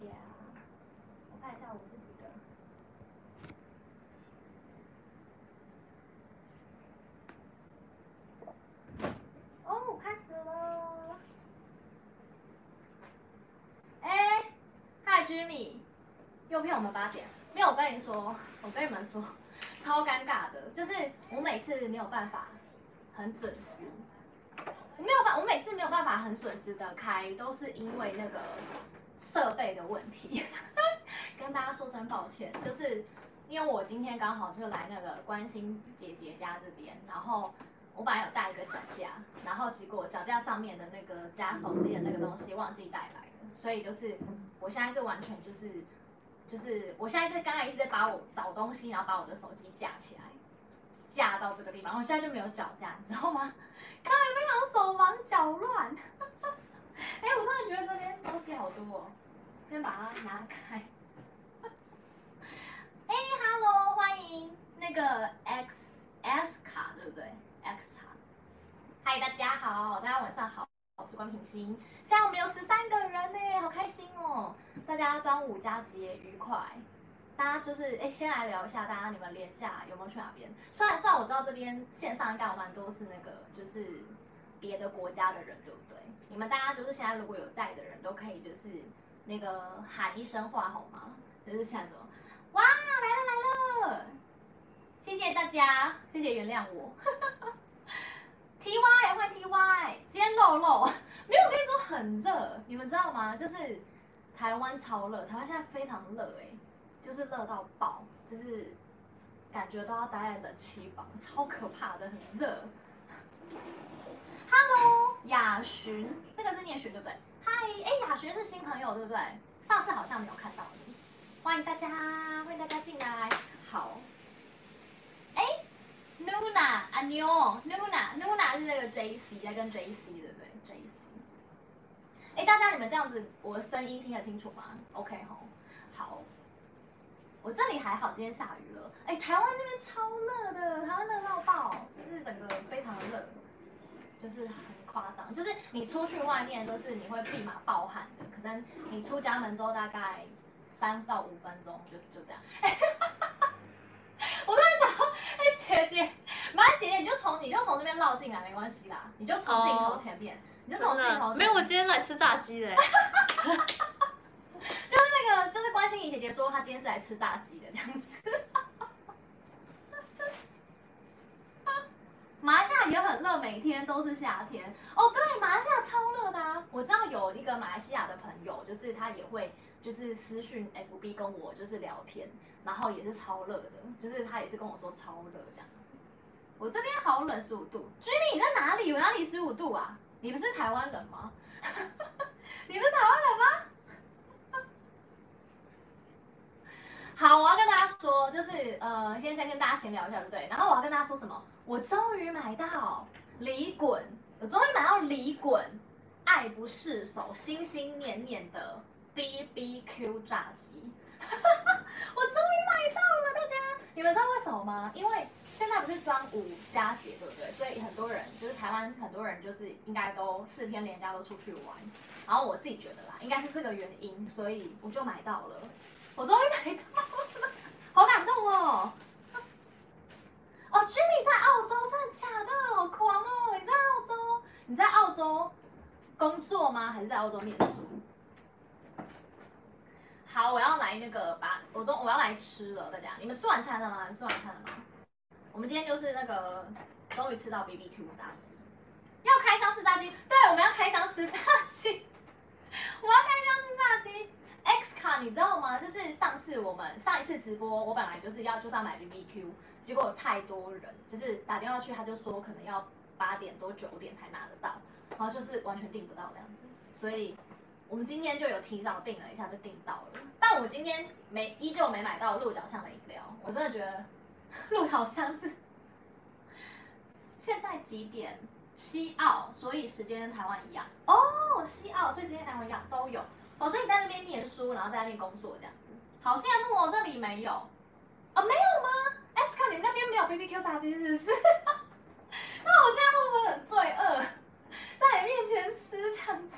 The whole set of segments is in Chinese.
谢啊。我看一下我自己的。哦，开始了。哎，嗨，Jimmy，又骗我们八点。没有，我跟你说，我跟你们说，超尴尬的，就是我每次没有办法很准时。我没有办，我每次没有办法很准时的开，都是因为那个设备的问题。跟大家说声抱歉，就是因为我今天刚好就来那个关心姐姐家这边，然后我本来有带一个脚架，然后结果脚架上面的那个夹手机的那个东西忘记带来了，所以就是我现在是完全就是就是我现在是刚才一直在把我找东西，然后把我的手机架起来，架到这个地方，我现在就没有脚架，你知道吗？刚才非常手忙脚乱，哎，我突然觉得这边东西好多哦，先把它拿开。哎，Hello，欢迎那个 X S 卡，对不对？X 卡，嗨，大家好，大家晚上好，我是关品欣，现在我们有十三个人呢，好开心哦！大家端午佳节愉快。大家就是哎，先来聊一下，大家你们连假有没有去哪边？虽然虽然我知道这边线上应该有蛮多是那个就是别的国家的人，对不对？你们大家就是现在如果有在的人都可以就是那个喊一声话好吗？就是现在说哇来了来了，谢谢大家，谢谢原谅我。T Y 换 T Y，今天露露没有，我跟你说很热，你们知道吗？就是台湾超热，台湾现在非常热哎。就是热到爆，就是感觉都要待在冷气房，超可怕的，很热。Hello，雅寻，那个是念寻对不对？嗨，哎，雅寻是新朋友对不对？上次好像没有看到你，欢迎大家，欢迎大家进来。好，哎，Nuna，阿妞，Nuna，Nuna 是那个 JC 在跟 JC 对不对？JC，哎，大家你们这样子，我的声音听得清楚吗？OK 吼，好。我这里还好，今天下雨了。哎，台湾这边超热的，台湾热到爆，就是整个非常的热，就是很夸张。就是你出去外面都是你会立马暴汗的，可能你出家门之后大概三到五分钟就就这样。哎，我突然想说，哎，姐姐，马上姐姐你就从你就从这边绕进来没关系啦，你就从镜头前面，哦、你就从镜头前面。没有，我今天来吃炸鸡的。就是那个，就是关心怡姐姐说她今天是来吃炸鸡的这样子。马来西亚也很每天都是夏天。哦，对，马来西亚超热的！我知道有一个马来西亚的朋友，就是他也会就是私讯 FB 跟我就是聊天，然后也是超热的，就是他也是跟我说超热这样。我这边好冷，十五度。Jimmy 你在哪里？我哪里十五度啊？你不是台湾人吗？你是台湾人吗？好，我要跟大家说，就是呃，先先跟大家闲聊一下，对不对？然后我要跟大家说什么？我终于买到李滚，我终于买到李滚，爱不释手，心心念念的 BBQ 炸鸡，我终于买到了，大家，你们知道为什么吗？因为现在不是端午佳节，对不对？所以很多人就是台湾很多人就是应该都四天连假都出去玩，然后我自己觉得啦，应该是这个原因，所以我就买到了。我终于买到了，好感动哦！哦，Jimmy 在澳洲，真的假的？好狂哦！你在澳洲？你在澳洲工作吗？还是在澳洲念书？好，我要来那个把我中我要来吃了，大家，你们吃晚餐了吗？吃晚餐了吗？我们今天就是那个终于吃到 BBQ 炸鸡，要开箱吃炸鸡，对，我们要开箱吃炸鸡，我要开箱吃炸鸡。X 卡，你知道吗？就是上次我们上一次直播，我本来就是要就是要买 BBQ，结果太多人，就是打电话去，他就说可能要八点多九点才拿得到，然后就是完全订不到这样子，所以我们今天就有提早订了一下就订到了，但我今天没依旧没买到鹿角巷的饮料，我真的觉得鹿角巷是现在几点？西澳，所以时间跟台湾一样哦，西澳，所以时间跟台湾一样都有。哦，所以你在那边念书，然后在那边工作这样子，好羡慕哦。这里没有，啊、哦，没有吗？S 卡，你们那边没有 BBQ 炸鸡是不是？那我这样会不会很罪恶，在你面前吃这样子？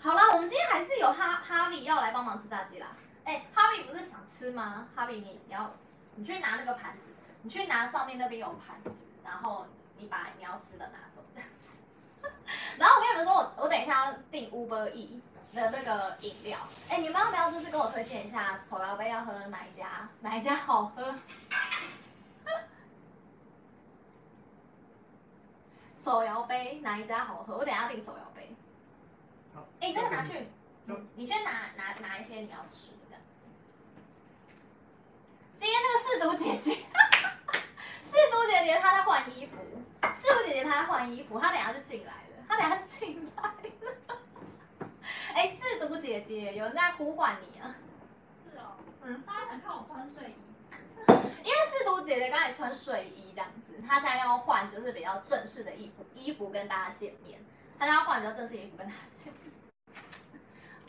好啦，我们今天还是有哈哈比要来帮忙吃炸鸡啦。哎，哈比不是想吃吗？哈比你你要你去拿那个盘子，你去拿上面那边有盘子，然后你把你要吃的拿走这样子。然后我跟你们说，我我等一下要订 Uber E 的那个饮料。哎，你们要不要就是跟我推荐一下手摇杯要喝哪一家？哪一家好喝？手摇杯哪一家好喝？我等一下订手摇杯。好，哎，这个拿去，你去拿拿拿一些你要吃的。今天那个试毒姐姐，试毒姐姐她在换衣服，试毒姐姐她在换衣服，她等下就进来了，她等下就进来了。哎，试毒姐姐，有人在呼唤你啊？是哦，嗯，大家想看我穿睡衣。因为四毒姐姐刚才穿睡衣这样子，她现在要换就是比较正式的衣服，衣服跟大家见面。她要换比较正式的衣服跟大家见面。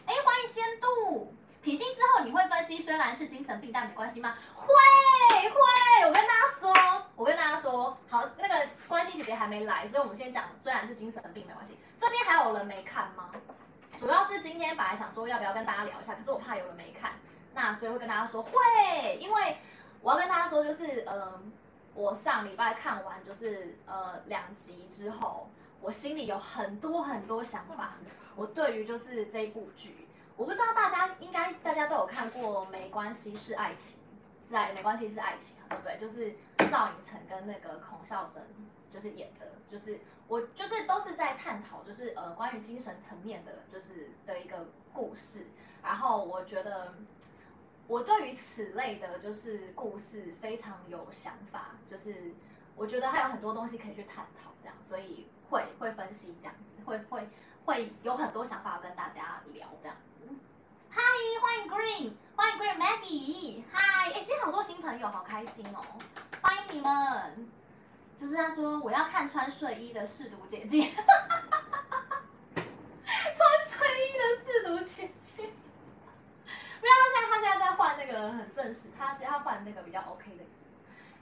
哎，欢迎仙度，品心之后你会分析，虽然是精神病，但没关系吗？会会，我跟大家说，我跟大家说，好，那个关心姐姐还没来，所以我们先讲，虽然是精神病没关系。这边还有人没看吗？主要是今天本来想说要不要跟大家聊一下，可是我怕有人没看，那所以会跟大家说会，因为。我要跟大家说，就是呃，我上礼拜看完就是呃两集之后，我心里有很多很多想法。我对于就是这部剧，我不知道大家应该大家都有看过《没关系是爱情》，是爱没关系是爱情，对不对？就是赵寅成跟那个孔孝真就是演的，就是我就是都是在探讨就是呃关于精神层面的，就是的一个故事。然后我觉得。我对于此类的，就是故事非常有想法，就是我觉得还有很多东西可以去探讨，这样，所以会会分析这样子，会会会有很多想法跟大家聊这样子。嗨，欢迎 Green，欢迎 Green Maggie，嗨，哎，今天好多新朋友，好开心哦，欢迎你们。就是他说我要看穿睡衣的试毒姐姐，穿睡衣的试毒姐姐。不要，他现在他现在在换那个很正式，他是要换那个比较 OK 的。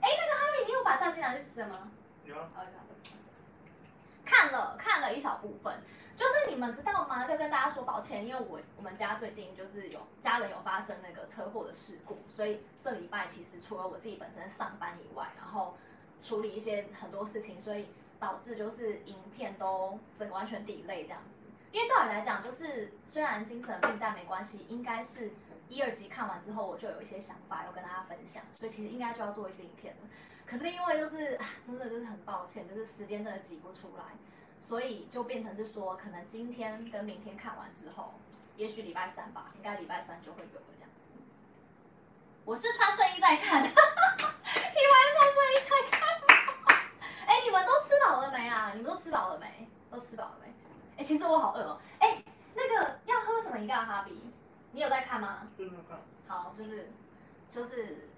哎，那个哈比，你有把炸鸡拿去吃了吗？有啊。看了看了一小部分，就是你们知道吗？要跟大家说抱歉，因为我我们家最近就是有家人有发生那个车祸的事故，所以这礼拜其实除了我自己本身上班以外，然后处理一些很多事情，所以导致就是影片都整个完全 delay 这样子。因为照理来讲，就是虽然精神病，但没关系，应该是。一二集看完之后，我就有一些想法要跟大家分享，所以其实应该就要做一支影片了。可是因为就是真的就是很抱歉，就是时间真的挤不出来，所以就变成是说，可能今天跟明天看完之后，也许礼拜三吧，应该礼拜三就会有这样。我是穿睡衣在看，听完穿睡衣在看。哎、欸，你们都吃饱了没啊？你们都吃饱了没？都吃饱了没？哎、欸，其实我好饿哦。哎、欸，那个要喝什么饮料？哈比？你有在看吗？好，就是，就是，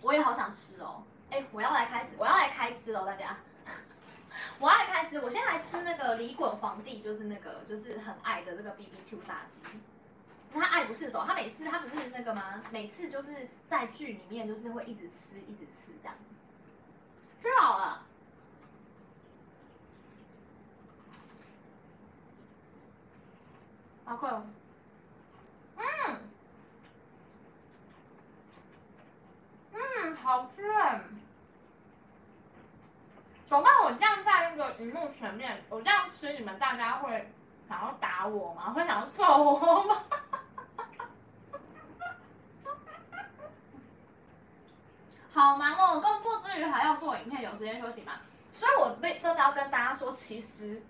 我也好想吃哦。哎，我要来开始，我要来开吃哦，大家。我要来开吃，我先来吃那个李滚皇帝，就是那个就是很爱的这个 BBQ 炸鸡。他爱不释手，他每次他不是那个吗？每次就是在剧里面就是会一直吃，一直吃这样。吃好了。好快哦。嗯，嗯，好吃哎！怎么办？我这样在那个荧幕前面，我这样吃，你们大家会想要打我吗？会想要揍我吗？好忙哦，工作之余还要做影片，有时间休息吗？所以我被真的要跟大家说，其实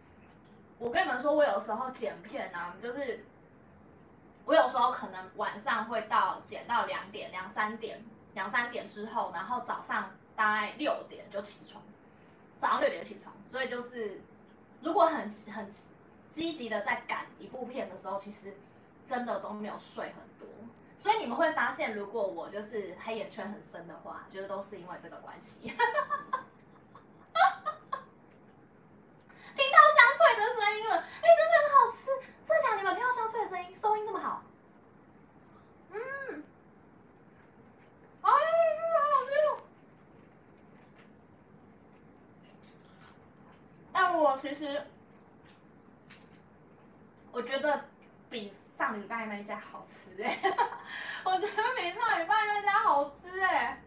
我跟你们说，我有时候剪片呢、啊，就是。我有时候可能晚上会到剪到两点、两三点、两三点之后，然后早上大概六点就起床，早上六点起床，所以就是如果很很积极的在赶一部片的时候，其实真的都没有睡很。所以你们会发现，如果我就是黑眼圈很深的话，就是都是因为这个关系。听到香脆的声音了，哎，真的很好吃。真的假的？你们听到香脆的声音，收音这么好？嗯，哎，真的好好吃。哎，我其实，我觉得比上礼拜那一家好吃哎、欸，我觉得比上礼拜那家好吃哎、欸。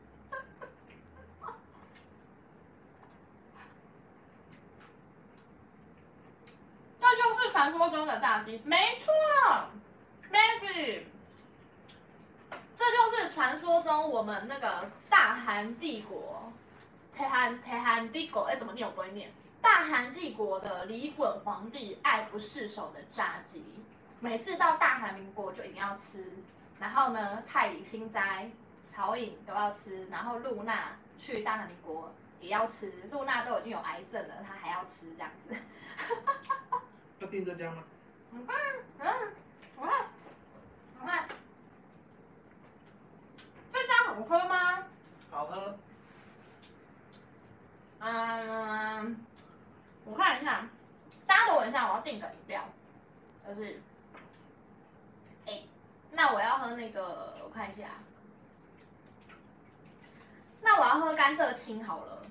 这就是传说中的炸鸡，没错，Maggie。这就是传说中我们那个大韩帝国，大韩大韩帝国，哎，怎么念我不会念？大韩帝国的李衮皇帝爱不释手的炸鸡，每次到大韩民国就一定要吃。然后呢，太乙、新斋、曹颖都要吃，然后露娜去大韩民国也要吃。露娜都已经有癌症了，她还要吃这样子。要订这家吗？嗯嗯，我看，我看，这家好喝吗？好喝。嗯，我看一下，大家等我一下，我要订个饮料，就是，哎，那我要喝那个，我看一下，那我要喝甘蔗青好了，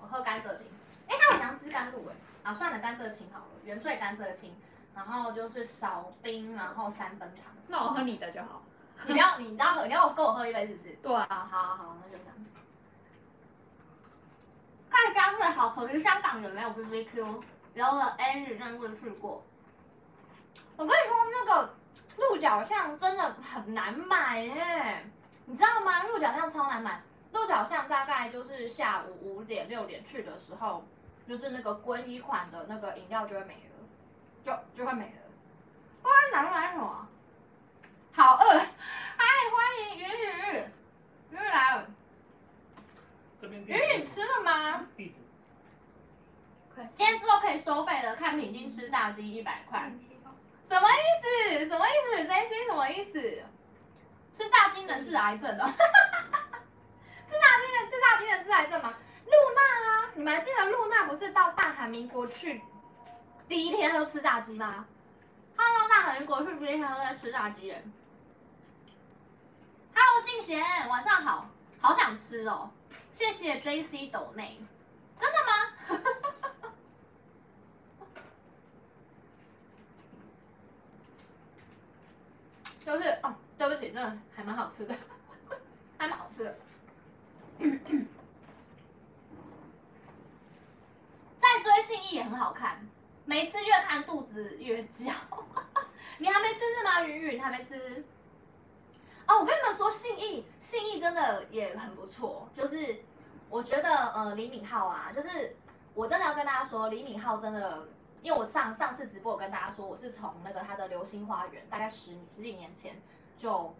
我喝甘蔗青，哎，它有杨枝甘露哎。啊，算了，甘蔗青好了，原萃甘蔗青，然后就是少冰，然后三分糖。那我喝你的就好。你不要，你要喝，你要跟我喝一杯是不是？对啊。好好好，那就这样。看佳慧好，可是香港也没有 BBQ，然后 Angie 上次去过。我跟你说，那个鹿角巷真的很难买耶，你知道吗？鹿角巷超难买，鹿角巷大概就是下午五点六点去的时候。就是那个归一款的那个饮料就会没了，就就会没了。哇，哪来什么？好饿！嗨，欢迎鱼鱼，鱼鱼来了。这边吃了吗？今天之后可以收费的，看品金吃炸鸡一百块。什么意思？什么意思？J C 什么意思？吃炸鸡能治癌症的？吃炸鸡能吃炸鸡能治癌症吗？露娜啊，你们记得露娜不是到大韩民国去第一天他就吃炸鸡吗？他到大韩民国去第一天都在吃炸鸡。Hello，静贤，晚上好，好想吃哦，谢谢 JC 斗内，真的吗？就是哦，对不起，真的还蛮好吃的，还蛮好吃的。再追信义也很好看，每次越看肚子越叫。你还没吃是吗？云云还没吃？哦，我跟你们说，信义信义真的也很不错。就是我觉得呃李敏镐啊，就是我真的要跟大家说，李敏镐真的，因为我上上次直播我跟大家说，我是从那个他的《流星花园》大概十十几年前就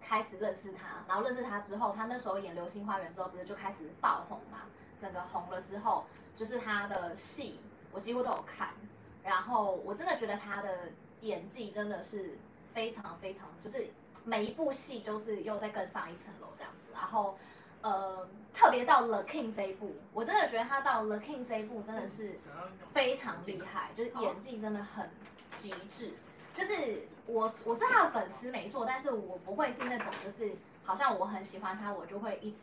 开始认识他，然后认识他之后，他那时候演《流星花园》之后，不是就开始爆红嘛？整个红了之后。就是他的戏，我几乎都有看，然后我真的觉得他的演技真的是非常非常，就是每一部戏都是又再更上一层楼这样子。然后，呃，特别到《The King》这一部，我真的觉得他到《The King》这一部真的是非常厉害，就是演技真的很极致。就是我我是他的粉丝没错，但是我不会是那种就是好像我很喜欢他，我就会一直。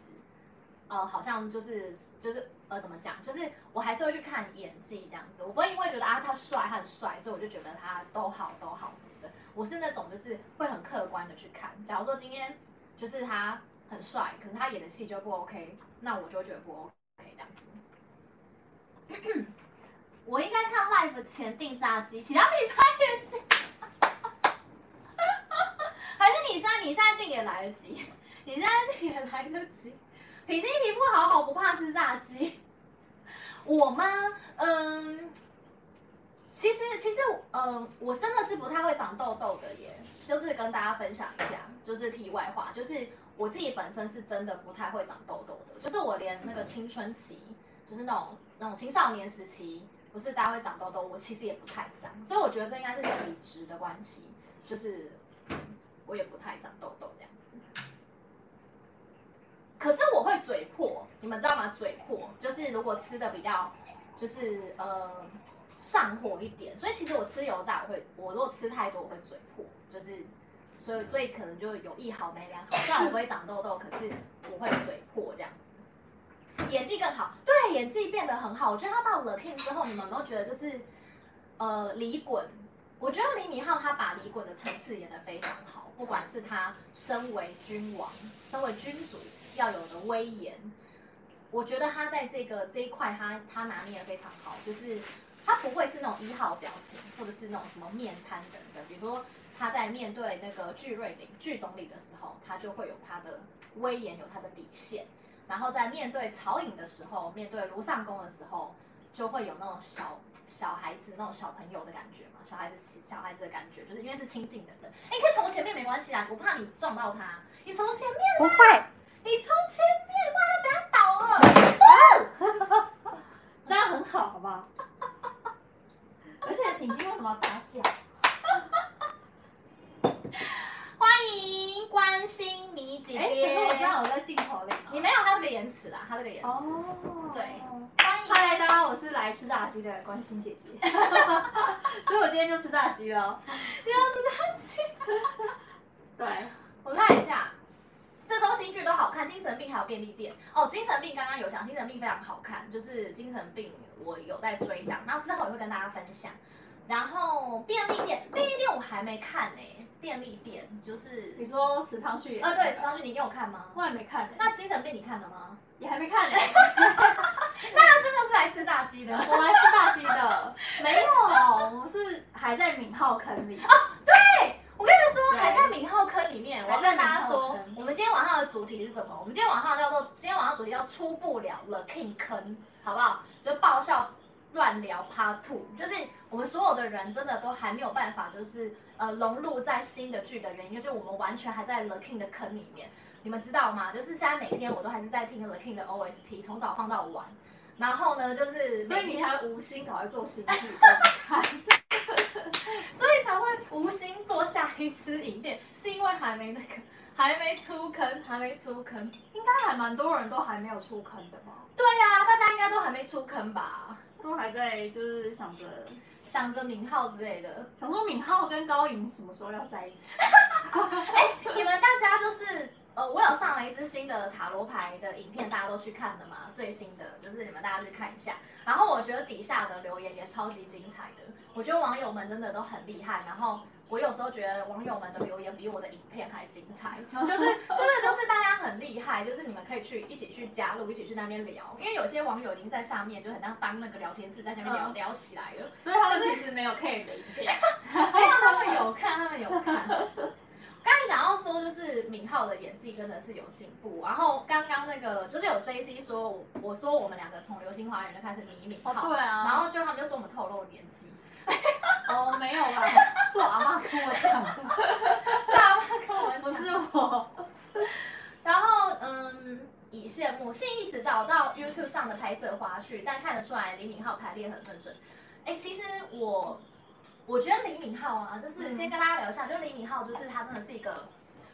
呃，好像就是就是呃，怎么讲？就是我还是会去看演技这样子，我不会因为觉得啊他帅，他很帅，所以我就觉得他都好都好什么的。我是那种就是会很客观的去看。假如说今天就是他很帅，可是他演的戏就不 OK，那我就觉得不 OK 这样。我应该看 live 前订炸鸡，其他品牌也是。还是你现在你现在订也来得及，你现在订也来得及。脾气皮肤好好，不怕吃炸鸡。我吗？嗯，其实其实嗯，我真的是不太会长痘痘的耶。就是跟大家分享一下，就是题外话，就是我自己本身是真的不太会长痘痘的。就是我连那个青春期，就是那种那种青少年时期，不是大家会长痘痘，我其实也不太长。所以我觉得这应该是体质的关系，就是我也不太长痘痘这样子。可是我会嘴破，你们知道吗？嘴破就是如果吃的比较，就是呃上火一点，所以其实我吃油炸我会，我如果吃太多我会嘴破，就是所以所以可能就有一好没两好，虽然我不会长痘痘，可是我会嘴破这样。演技更好，对，演技变得很好。我觉得他到了 King 之后，你们都觉得就是呃李衮我觉得李敏镐他把李衮的层次演得非常好，不管是他身为君王，身为君主要有的威严，我觉得他在这个这一块他他拿捏得非常好，就是他不会是那种一号表情，或者是那种什么面瘫等等，比如说他在面对那个巨瑞林巨总理的时候，他就会有他的威严，有他的底线，然后在面对曹颖的时候，面对卢尚宫的时候。就会有那种小小孩子那种小朋友的感觉嘛，小孩子小孩子的感觉，就是因为是亲近的人。哎，你可以从前面没关系啦，我怕你撞到他。你从前面。不会。你从前面，哇，他等下倒了。这样很好，好不好？而且品姬为什么要打脚？欢迎关哎，可是我这样我在镜头里。你没有，他这个延迟啦，他这个延迟。哦。对。嗨，大家好，我是来吃炸鸡的关心姐姐，所以我今天就吃炸鸡了。你要吃炸鸡？对，我看一下，这周新剧都好看，《精神病》还有《便利店》哦，《精神病》刚刚有讲，《精神病》非常好看，就是《精神病》我有在追讲，然后之后也会跟大家分享。然后《便利店》，《便利店》我还没看呢，欸，《便利店》就是你说池昌旭啊？对，池昌旭，你有看吗？我还没看呢。那《精神病》你看了吗？也还没看呢。那他真的是来吃炸鸡的？我来吃炸鸡的，没有，我是还在敏浩坑里。哦，对，我跟你们说，还在敏浩坑里面。我跟大家说，我们今天晚上的主题是什么？我们今天晚上叫做今天晚上主题叫出不了 The King 坑，好不好？就爆笑乱聊 Part Two，就是我们所有的人真的都还没有办法，就是呃融入在新的剧的原因，就是我们完全还在 The King 的坑里面。你们知道吗？就是现在每天我都还是在听 The King 的 OST，从早放到晚。然后呢，就是所以你才无心搞来做新剧，所以才会无心做下一支影片，是因为还没那个，还没出坑，还没出坑，应该还蛮多人都还没有出坑的吧？对呀、啊，大家应该都还没出坑吧？都还在就是想着。想着敏浩之类的，想说敏浩跟高颖什么时候要在一起？哎、欸，你们大家就是呃，我有上了一支新的塔罗牌的影片，大家都去看的嘛？最新的就是你们大家去看一下。然后我觉得底下的留言也超级精彩的，我觉得网友们真的都很厉害。然后。我有时候觉得网友们的留言比我的影片还精彩，就是真的就是大家很厉害，就是你们可以去一起去加入，一起去那边聊，因为有些网友已经在下面就很像当那个聊天室在那边聊、嗯、聊起来了，所以他们其实没有 care 的影片，没有他们有看，他们有看。刚才讲到说就是敏浩的演技真的是有进步，然后刚刚那个就是有 JC 说，我说我们两个从流星花园就开始迷敏浩，哦、对啊，然后就他们就说我们透露年纪。哦，没有啦，是我阿妈跟我讲的，是阿妈跟我讲，不是我。然后，嗯，以羡慕信一直导到 YouTube 上的拍摄花絮，但看得出来李敏镐排练很认真。哎，其实我，我觉得李敏镐啊，就是先跟大家聊一下，嗯、就李敏镐，就是他真的是一个，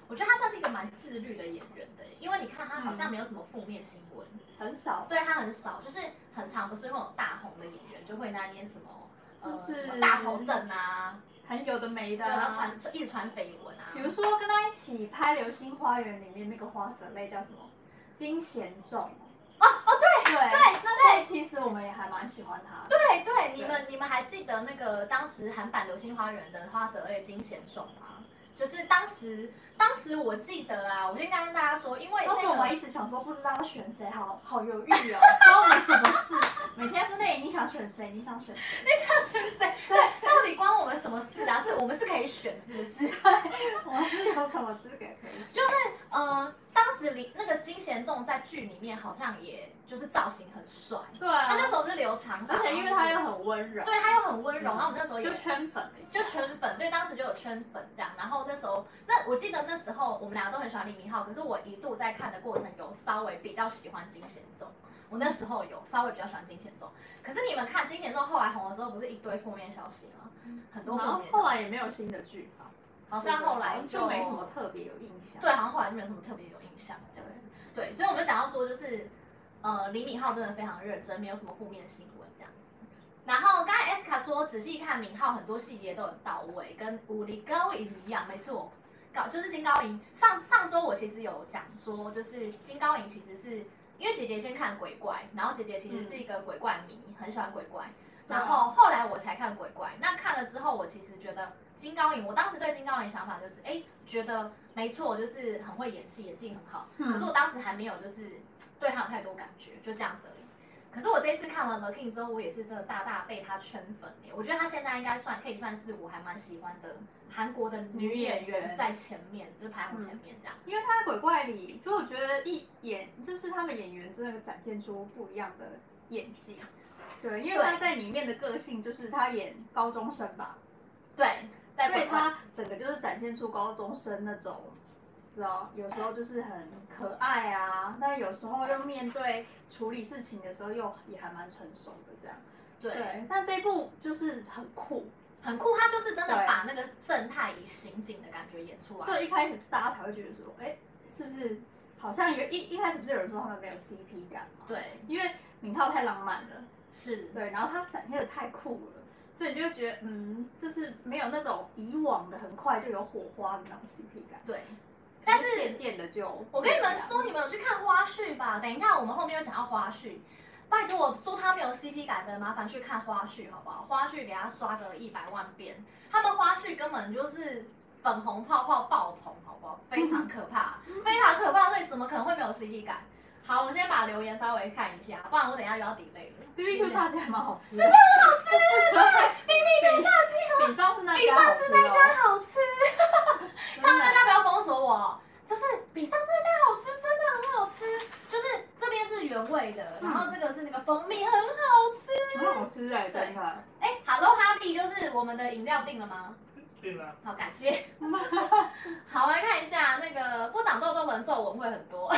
我觉得他算是一个蛮自律的演员的，因为你看他好像没有什么负面新闻，嗯、很少，对他很少，就是很常不是那种大红的演员就会那边什么。就是、呃、大头症啊，很有的没的，然后传一直传绯闻啊。比如说跟他一起拍《流星花园》里面那个花泽类叫什么？金贤重。哦哦对对对，那所以其实我们也还蛮喜欢他对，对，你们你们还记得那个当时韩版《流星花园》的花泽类金贤重吗？就是当时。当时我记得啊，我先跟跟大家说，因为、那个、当时我们一直想说，不知道要选谁，好好犹豫哦，关我们什么事？每天是那，你想选谁？你想选谁？你想选谁？对，到底关我们什么事啊？是我们是可以选，是不是？我们是有什么资格可以選？就是呃，当时李那个金贤重在剧里面好像也就是造型很帅，对啊，他那时候是留长发，而且因为他又很温柔，对他又很温柔，然后我们那时候也就圈粉了，就圈粉，对，当时就有圈粉这样，然后那时候那我记得那时候我们两个都很喜欢李敏镐，可是我一度在看的过程有稍微比较喜欢金贤重，我那时候有稍微比较喜欢金贤重，可是你们看金贤重后来红了之后，不是一堆负面消息吗？很多负面消息。然后后来也没有新的剧吧？好像后来就，就没什么特别有印象。对，好像后来就没有什么特别有印象这样子。对，所以我们讲到说就是，呃，李敏镐真的非常认真，没有什么负面新闻这样子。然后刚才 S 卡说仔细看敏镐很多细节都很到位，跟武力高银一样，没错。搞就是金高银，上上周我其实有讲说，就是金高银其实是因为姐姐先看鬼怪，然后姐姐其实是一个鬼怪迷，嗯、很喜欢鬼怪，然后后来我才看鬼怪。那看了之后，我其实觉得金高银，我当时对金高银想法就是，哎，觉得没错，就是很会演戏，演技很好。可是我当时还没有就是对他有太多感觉，就这样子而已。可是我这次看完《The King》之后，我也是真的大大被他圈粉耶！我觉得他现在应该算可以算是我还蛮喜欢的韩国的女演员，在前面就是排行前面这样。因为他在《鬼怪》里，就我觉得一演就是他们演员真的展现出不一样的演技。对，因为他在里面的个性就是他演高中生吧？对，所以他整个就是展现出高中生那种。知道，有时候就是很可爱啊，但有时候又面对处理事情的时候又也还蛮成熟的这样。对，对，但这一部就是很酷，很酷，他就是真的把那个正太以刑警的感觉演出来。所以一开始大家才会觉得说，哎、欸，是不是好像有一一开始不是有人说他们没有 CP 感吗？对，因为敏浩太浪漫了，是对，然后他展现的太酷了，所以你就会觉得，嗯，就是没有那种以往的很快就有火花的那种 CP 感。对。但是渐渐的就，我跟你们说，你们有去看花絮吧？等一下，我们后面又讲到花絮。拜托我说他没有 CP 感的，麻烦去看花絮好不好？花絮给他刷个一百万遍，他们花絮根本就是粉红泡泡爆棚，好不好？非常可怕，非常可怕，所以怎么可能会没有 CP 感？好，我们先把留言稍微看一下，不然我等一下又要 delay 了。B B Q 炸鸡还蛮好吃，真的很好吃。B B Q 炸鸡比上次那比上次那家好吃。上次那家不要封锁我，就是比上次那家好吃，真的很好吃。就是这边是原味的，然后这个是那个蜂蜜，很好吃，很好吃哎，对。哎，Hello Happy，就是我们的饮料定了吗？定了。好，感谢。好，我来看一下那个不长痘痘的皱纹会很多。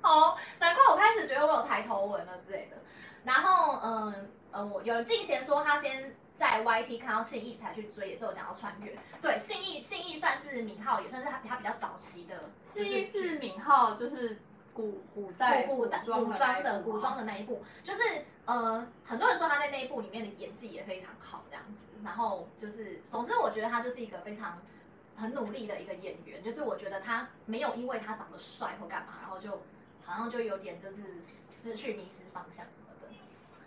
好，难怪我开始觉得我有抬头纹了之类的。然后，嗯嗯，我有静贤说他先在 YT 看到信义才去追，也是有讲到穿越。对，信义信义算是敏浩，也算是他他比较早期的。信义是敏浩，就是古古代古古古装的古装的那一部，就是呃，很多人说他在那一部里面的演技也非常好，这样子。然后就是，总之我觉得他就是一个非常很努力的一个演员。就是我觉得他没有因为他长得帅或干嘛，然后就。好像就有点就是失去迷失方向什么的。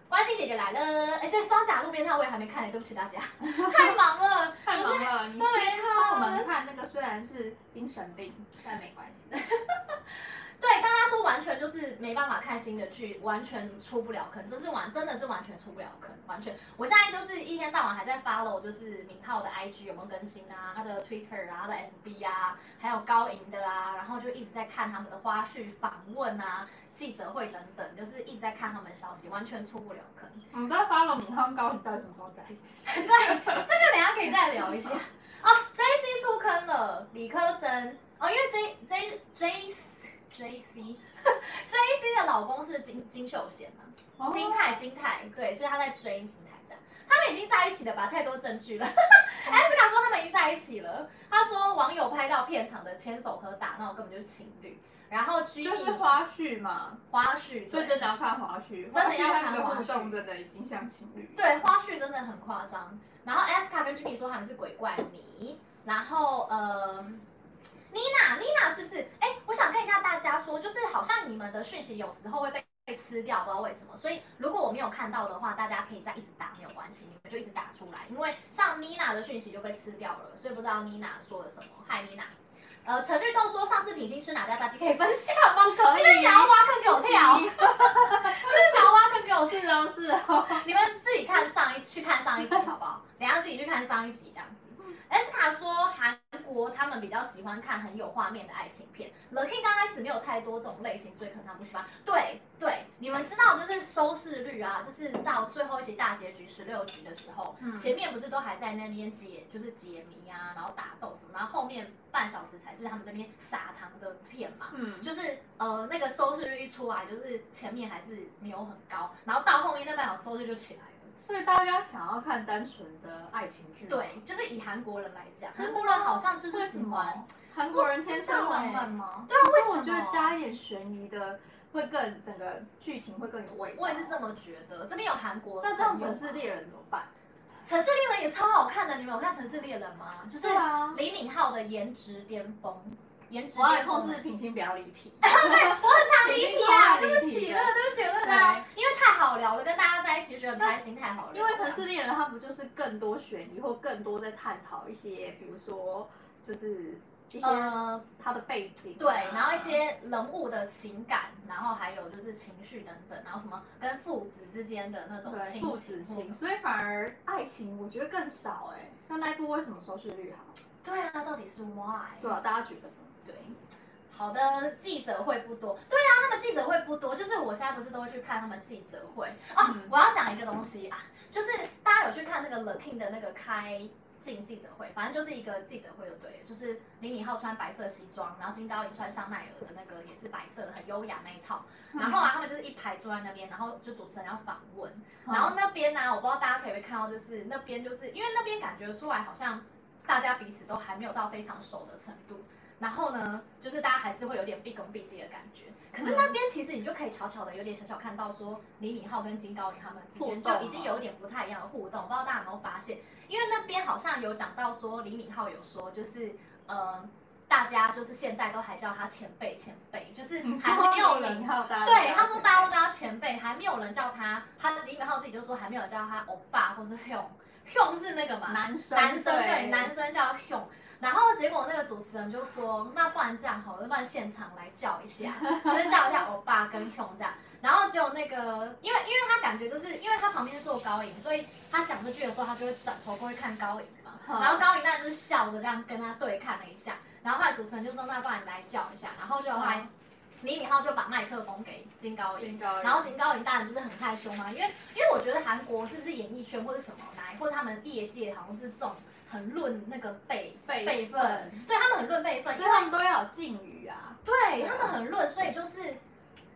关心姐姐来了，哎，对，双甲路边摊我也还没看呢，对不起大家，太忙了，太忙了。你先帮我们看那个，虽然是精神病，但没关系。对，大家说完全就是没办法看新的剧，完全出不了坑，这是完真的是完全出不了坑，完全。我现在就是一天到晚还在 follow，就是明浩的 IG 有没有更新啊，他的 Twitter 啊，他的 FB 啊，还有高银的啊，然后就一直在看他们的花絮、访问啊、记者会等等，就是一直在看他们的消息，完全出不了坑。我们在 follow 明浩跟高银到底什么时候在一起？对，这个等下可以再聊一下。啊，JC 出坑了，理科生哦，因为 J J J。J C J C 的老公是金金秀贤嘛？金泰金泰对，所以他在追金泰这样，他们已经在一起了吧？太多证据了。艾斯卡说他们已经在一起了。他说网友拍到片场的牵手和打闹根本就是情侣。然后居就是花絮嘛，花絮，对，真的要看花絮，真的要看花絮，真的已经像情侣。对，花絮真的很夸张。然后艾斯卡跟 Jimmy 说他们是鬼怪迷。然后呃。妮娜，妮娜是不是？哎，我想看一下大家说，就是好像你们的讯息有时候会被被吃掉，不知道为什么。所以如果我没有看到的话，大家可以再一直打，没有关系，你们就一直打出来。因为像妮娜的讯息就被吃掉了，所以不知道妮娜说了什么。嗨，妮娜。呃，陈绿豆说上次品心吃哪家炸鸡可以分享吗？可以。是不是想要挖坑给我跳？是不是想要挖坑给我是？哦，是哦。你们自己看上一去看上一集好不好？等下自己去看上一集这样子。S 卡说韩国他们比较喜欢看很有画面的爱情片。The King 刚开始没有太多这种类型，所以可能他不喜欢。对对，你们知道就是收视率啊，就是到最后一集大结局十六集的时候，嗯、前面不是都还在那边解就是解谜啊，然后打斗什么，然后后面半小时才是他们那边撒糖的片嘛。嗯，就是呃那个收视率一出来，就是前面还是没有很高，然后到后面那半小时收视就起来了。所以大家想要看单纯的爱情剧，对，就是以韩国人来讲，韩国人好像就是喜欢韩国人天生浪漫吗？对啊，为什么？我觉得加一点悬疑的会更整个剧情会更有味道。我也是这么觉得。这边有韩国，那这样城市猎人怎么办？城市猎人也超好看的，你们有看城市猎人吗？就是李敏镐的颜值巅峰，颜值。控制品性不要离题。对，我很常离题啊，对不起，对不起，对不起啊，因为太好聊了，跟大家在一起就觉得很开心，太好聊了。因为城市猎人他不就是更多悬疑或更多在探讨一些，比如说就是一些呃，他的背景啊、对，然后一些人物的情感，然后还有就是情绪等等，然后什么跟父子之间的那种对亲父子情，所以反而爱情我觉得更少哎、那那一部为什么收视率好？对啊，到底是 why？对啊，大家觉得呢？对，好的，记者会不多。对啊，他们记者会不多，就是我现在不是都会去看他们记者会啊。嗯我要讲一个东西啊，就是大家有去看那个 The King 的那个开镜记者会，反正就是一个记者会就对了，就是李敏镐穿白色西装，然后金高银穿香奈儿的那个也是白色的，很优雅那一套。然后啊，他们就是一排坐在那边，然后就主持人要访问，然后那边呢、啊，我不知道大家可不可以看到，就是那边就是因为那边感觉出来好像大家彼此都还没有到非常熟的程度。然后呢，就是大家还是会有点毕恭毕敬的感觉。可是那边其实你就可以悄悄的有点小小看到说，李敏镐跟金高银他们之间就已经有一点不太一样的互动，不知道大家有没有发现？因为那边好像有讲到说，李敏镐有说就是呃，大家就是现在都还叫他前辈前辈，就是还没有人。对，他说大家都叫他前辈，还没有人叫他，他李敏镐自己就说还没有叫他欧巴或是 hyung，hyung 是那个嘛，男生男生对，男生叫 hyung。然后结果那个主持人就说，那不然这样好了，要不然现场来叫一下，就是叫一下欧巴跟 hyung 这样。然后只有那个，因为因为他感觉就是因为他旁边是坐高颖，所以他讲这句的时候，他就会转头过去看高颖嘛。然后高颖当然就是笑着这样跟他对看了一下。然后后来主持人就说，那不然你来叫一下。然后就后来李敏镐就把麦克风给金高银，然后金高银当然就是很害羞嘛，因为因为我觉得韩国是不是演艺圈或者什么来，或者他们业界好像是这种。很论那个辈辈辈分，对他们很论辈分，所以他们都要有敬语啊。对他们很论，所以就是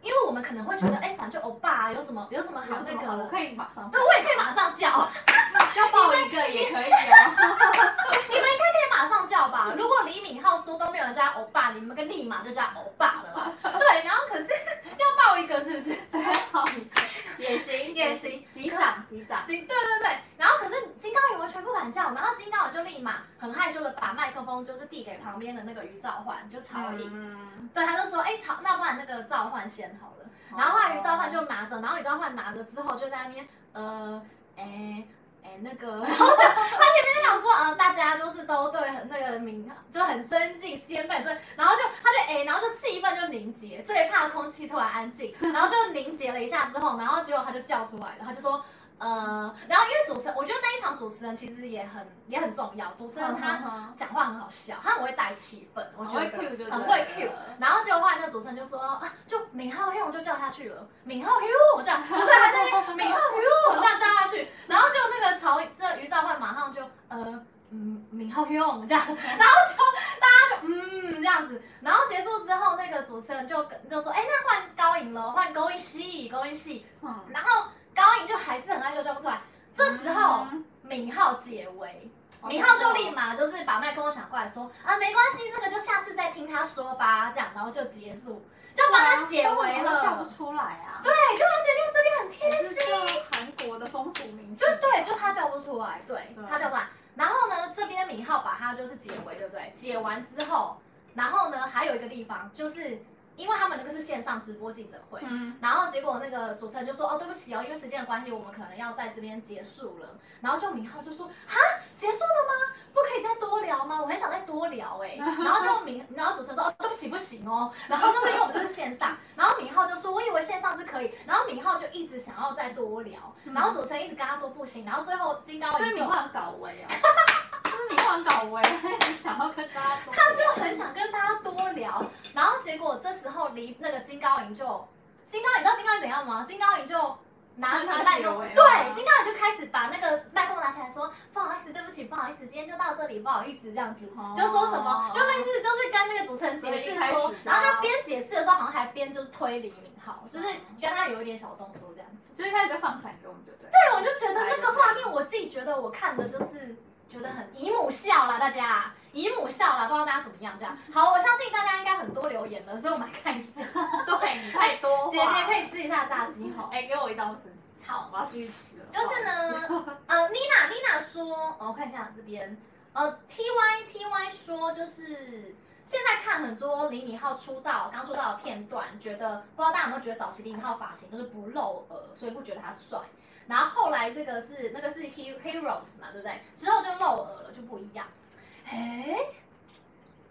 因为我们可能会觉得，哎，反正就欧巴有什么有什么好那个，我可以马上，对我也可以马上叫，要抱一个也可以啊。你们应该可以马上叫吧？如果李敏镐说都没有人叫欧巴，你们跟立马就叫欧巴了吧？对，然后可是要抱一个是不是？对，好也行也行，击掌击掌。对对对，然后可是金高银完全不敢叫，然后金高银就立马很害羞的把麦克风就是递给旁边的那个于兆焕，就曹颖，嗯、对，他就说，哎，曹，那不然那个兆焕先好了。然后后来于兆焕就拿着，然后于兆焕拿着之后就在那边，呃，哎。那个，然后就他前面就想说，呃，大家就是都对那个名，就很尊敬先辈，这，然后就他就哎，然后就气氛就凝结，最怕空气突然安静，然后就凝结了一下之后，然后结果他就叫出来了，他就说。呃，然后因为主持人，我觉得那一场主持人其实也很也很重要。主持人他讲话很好笑，他很会带气氛，我觉得很会 Q。然后结果后来那个主持人就说啊，就敏浩 hyung 就叫下去了，敏浩 hyung 这样，主持人还在那边敏浩 hyung 这样叫下去，然后就那个曹这于兆焕马上就呃嗯敏镐 hyung 这样，然后就大家就嗯这样子，然后结束之后那个主持人就就说哎那换高颖了，换高银戏高银戏，嗯，然后。高颖就还是很害羞叫不出来，这时候敏浩解围，敏浩就立马就是把麦克风抢过来说啊，没关系，这个就下次再听他说吧，这样然后就结束，就帮他解围了，叫不出来啊，对，就他觉得这边很贴心，韩国的风俗民情，就对，就他叫不出来，对，他叫不出来，然后呢，这边敏浩把他就是解围，对不对？解完之后，然后呢，还有一个地方就是。因为他们那个是线上直播记者会，嗯，然后结果那个主持人就说，哦，对不起哦，因为时间的关系，我们可能要在这边结束了。然后就明浩就说，哈，结束了吗？不可以再多聊吗？我很想再多聊 哎。然后就明，然后主持人说，哦，对不起，不行哦。然后就是因为我们这是线上，然后明浩就说，我以为线上是可以。然后明浩就一直想要再多聊，然后主持人一直跟他说不行。然后最后金高银就，所以敏镐搞维啊，就是敏镐搞维，他一直想要跟大家，他就很想跟大家多聊。然后结果这时候离那个金高银就，金高银你知道金高银怎样吗？金高银就拿起麦克风，对，金高银就开始把那个麦克风拿起来说，不好意思，对不起，不好意思，今天就到这里，不好意思，这样子，哦、就说什么，就类似就是跟那个主持人解释说，然后他边解释的时候好像还边就是推李明浩，就是跟他有一点小动作这样子，就一开始就放闪给我们，对不对？对，我就觉得那个画面，我自己觉得我看的就是。觉得很姨母笑了，大家姨母笑了，不知道大家怎么样？这样好，我相信大家应该很多留言了，所以我们来看一下。对，你太多。姐姐可以吃一下炸鸡哈。哎，给我一张卫生纸。好，我要继续吃了。就是呢，呃，妮娜妮娜说，哦，我看一下这边，呃，T Y T Y 说就是现在看很多李敏镐出道刚出道的片段，觉得不知道大家有没有觉得早期李敏镐发型都是不露额，所以不觉得他帅。然后后来这个是那个是 Heroes 嘛，对不对？之后就露耳了，就不一样。哎，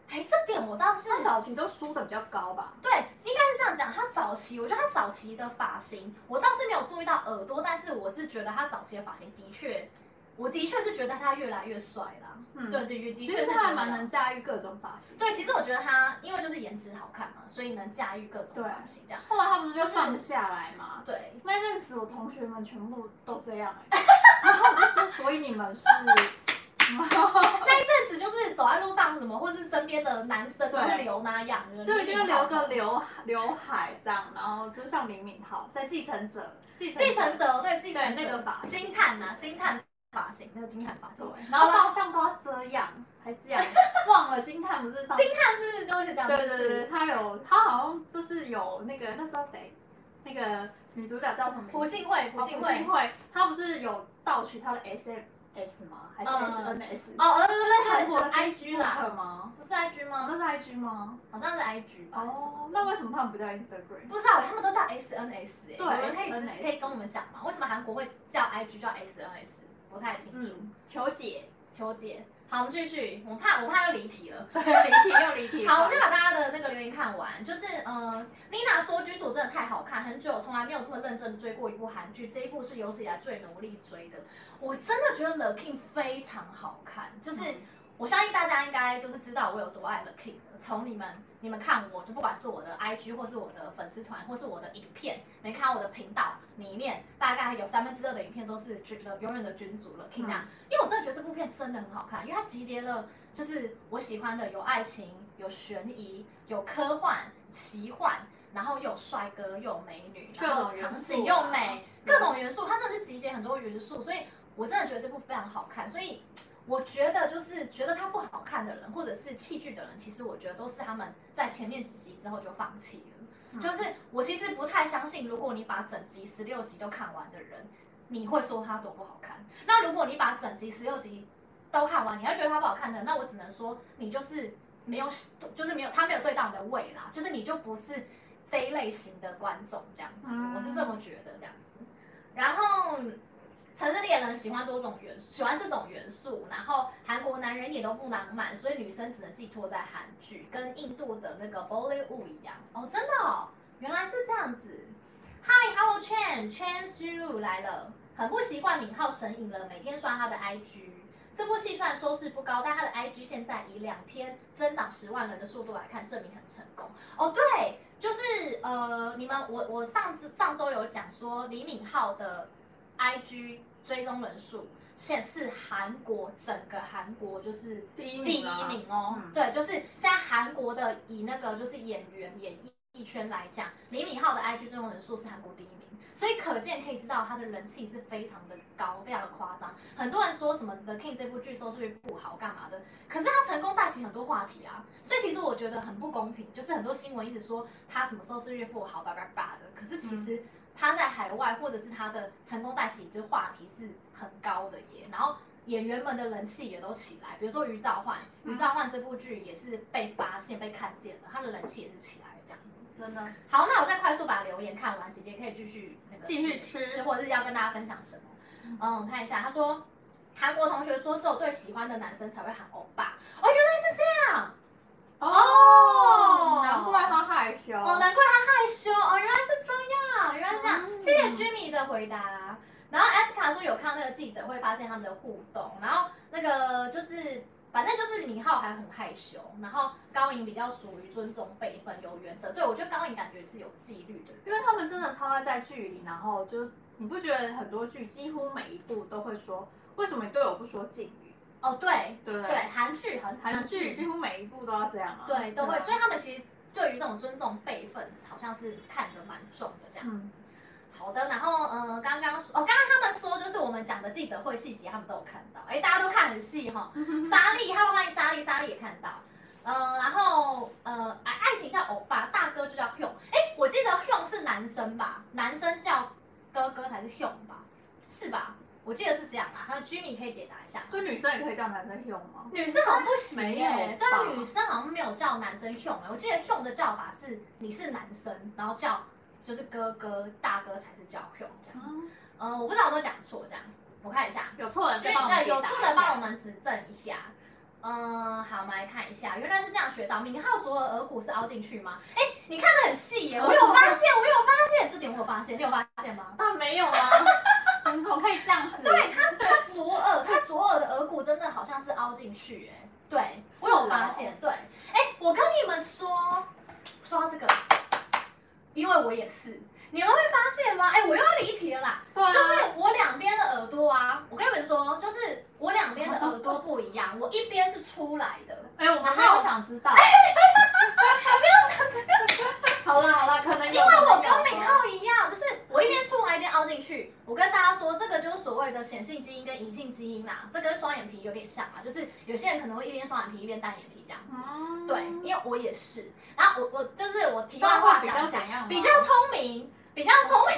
哎，这点我倒是他早期都梳的比较高吧？对，应该是这样讲。他早期，我觉得他早期的发型，我倒是没有注意到耳朵，但是我是觉得他早期的发型的确。我的确是觉得他越来越帅啦，嗯，对对对，的确是还蛮能驾驭各种发型。对，其实我觉得他因为就是颜值好看嘛，所以能驾驭各种发型这样。后来他不是就放下来嘛？对，那阵子我同学们全部都这样哎，然后我就说，所以你们是 那一阵子就是走在路上什么，或是身边的男生都是留那样，就一定要留个刘刘海这样，然后就像李敏镐在继承者，继承者对继承那个发金叹啊惊叹。发型那个金叹发型，然后照相都要遮样，还这样，忘了金叹不是上金叹是不是都是这样？对对对，他有他好像就是有那个那时候谁，那个女主角叫什么？朴信惠，朴信惠，她不是有盗取她的 S M S 吗？还是 S N S？哦，对对对，就是 I G 啦吗？不是 I G 吗？那是 I G 吗？好像是 I G 吧。哦，那为什么他们不叫 Instagram？不知道，他们都叫 S N S 哎。对，可以可以跟我们讲吗？为什么韩国会叫 I G 叫 S N S？不太清楚，求解，求解。好，我们继续。我怕，我怕又离题了。离题又离题。好，我先把大家的那个留言看完。就是，呃，Lina 说剧组真的太好看，很久从来没有这么认真追过一部韩剧，这一部是有史以来最努力追的。我真的觉得 The King 非常好看，就是。嗯我相信大家应该就是知道我有多爱 The King 的。从你们你们看我，就不管是我的 IG 或是我的粉丝团，或是我的影片，没看我的频道里面，大概有三分之二的影片都是君的永远的君主了 King 那样。因为我真的觉得这部片真的很好看，因为它集结了就是我喜欢的有爱情、有悬疑、有科幻、奇幻，然后又有帅哥又有美女，然后场景又美，各种元素，它真的是集结很多元素，所以我真的觉得这部非常好看，所以。我觉得就是觉得它不好看的人，或者是弃剧的人，其实我觉得都是他们在前面几集之后就放弃了。嗯、就是我其实不太相信，如果你把整集十六集都看完的人，你会说它多不好看。那如果你把整集十六集都看完，你还觉得它不好看的，那我只能说你就是没有，就是没有他没有对到你的胃啦，就是你就不是这一类型的观众这样子，嗯、我是这么觉得这样子。然后。城市猎人喜欢多种元素，喜欢这种元素，然后韩国男人也都不浪漫，所以女生只能寄托在韩剧，跟印度的那个 Bollywood 一样。哦，真的哦，原来是这样子。Hi，Hello Chen，Chen Xu 来了，很不习惯敏浩神隐了，每天刷他的 IG。这部戏虽然收视不高，但他的 IG 现在以两天增长十万人的速度来看，证明很成功。哦，对，就是呃，你们我我上次上周有讲说李敏镐的。IG 追踪人数现是韩国整个韩国就是第一名哦，嗯、对，就是现在韩国的以那个就是演员演艺圈来讲，李敏镐的 IG 追踪人数是韩国第一名，所以可见可以知道他的人气是非常的高，非常的夸张。很多人说什么 The King 这部剧收视率不好干嘛的，可是他成功带起很多话题啊，所以其实我觉得很不公平，就是很多新闻一直说他什么收视率不好叭叭叭的，可是其实。嗯他在海外，或者是他的成功带起，就是话题是很高的耶。然后演员们的人气也都起来，比如说于兆焕，于兆焕这部剧也是被发现、被看见了，他的人气也是起来这样子。真的。好，那我再快速把留言看完，姐姐可以继续那个继续吃，或者是要跟大家分享什么？嗯，看一下，他说韩国同学说只有对喜欢的男生才会喊欧巴。哦，原来是这样。哦，哦，难怪他害羞。哦，难怪他害羞。哦，原来是这样，原来是这样。嗯、谢谢居民的回答。然后 S 卡说有看到那个记者会，发现他们的互动。然后那个就是，反正就是敏浩还很害羞。然后高颖比较属于尊重辈分、有原则。对，我觉得高颖感觉是有纪律的，因为他们真的超爱在剧里。然后就是你不觉得很多剧几乎每一部都会说，为什么你对我不说敬语？哦，对对对，韩剧韩韩剧几乎每一部都要这样啊，对，都会，所以他们其实对于这种尊重辈分，好像是看得蛮重的这样。嗯，好的，然后呃，刚刚说哦，刚刚他们说就是我们讲的记者会细节，他们都有看到，哎，大家都看很细哈。莎莉，他们，欢迎莎莉，莎莉也看到。呃，然后呃，爱爱情叫欧巴，大哥就叫 Hyun，哎，我记得 Hyun 是男生吧？男生叫哥哥才是 Hyun 吧？是吧？我我记得是这样啊。他 Jimmy 可以解答一下。所以女生也可以叫男生用吗？女生好像不行没耶、有对啊，吧女生好像没有叫男生用哎、我记得用的叫法是你是男生，然后叫就是哥哥大哥才是叫用这样。嗯，呃，我不知道有没有讲错这样，我看一下。有错的所以再帮我们对，有错的一下帮我们指正一下。嗯，好，我们来看一下，原来是这样学到。敏浩左耳额骨是凹进去吗？哎，你看得很细耶，我有发现，我有发现，这点我有发现，你有发现吗？啊，没有啊，你们怎么可以这样子？对他，他左耳，他左耳的耳骨真的好像是凹进去，哎，对我有发现，对，哎，我跟你们说，说到这个，因为我也是，你们会发现吗？哎，我又要离题了啦。对啊，就是我两边的耳朵啊，我跟你们说，就是我两边的耳朵不一样，我一边是出来的，哎，我们没有想知道。没有想知道，好啦好啦，可能因为我跟敏浩一样，就是我一边出来一边凹进去。我跟大家说，这个就是所谓的显性基因跟隐性基因啦，这跟双眼皮有点像啊，就是有些人可能会一边双眼皮一边单眼皮这样子。嗯对，因为我也是，然后我我就是我题外话会比较讲怎样吗？比较聪明，比较聪明。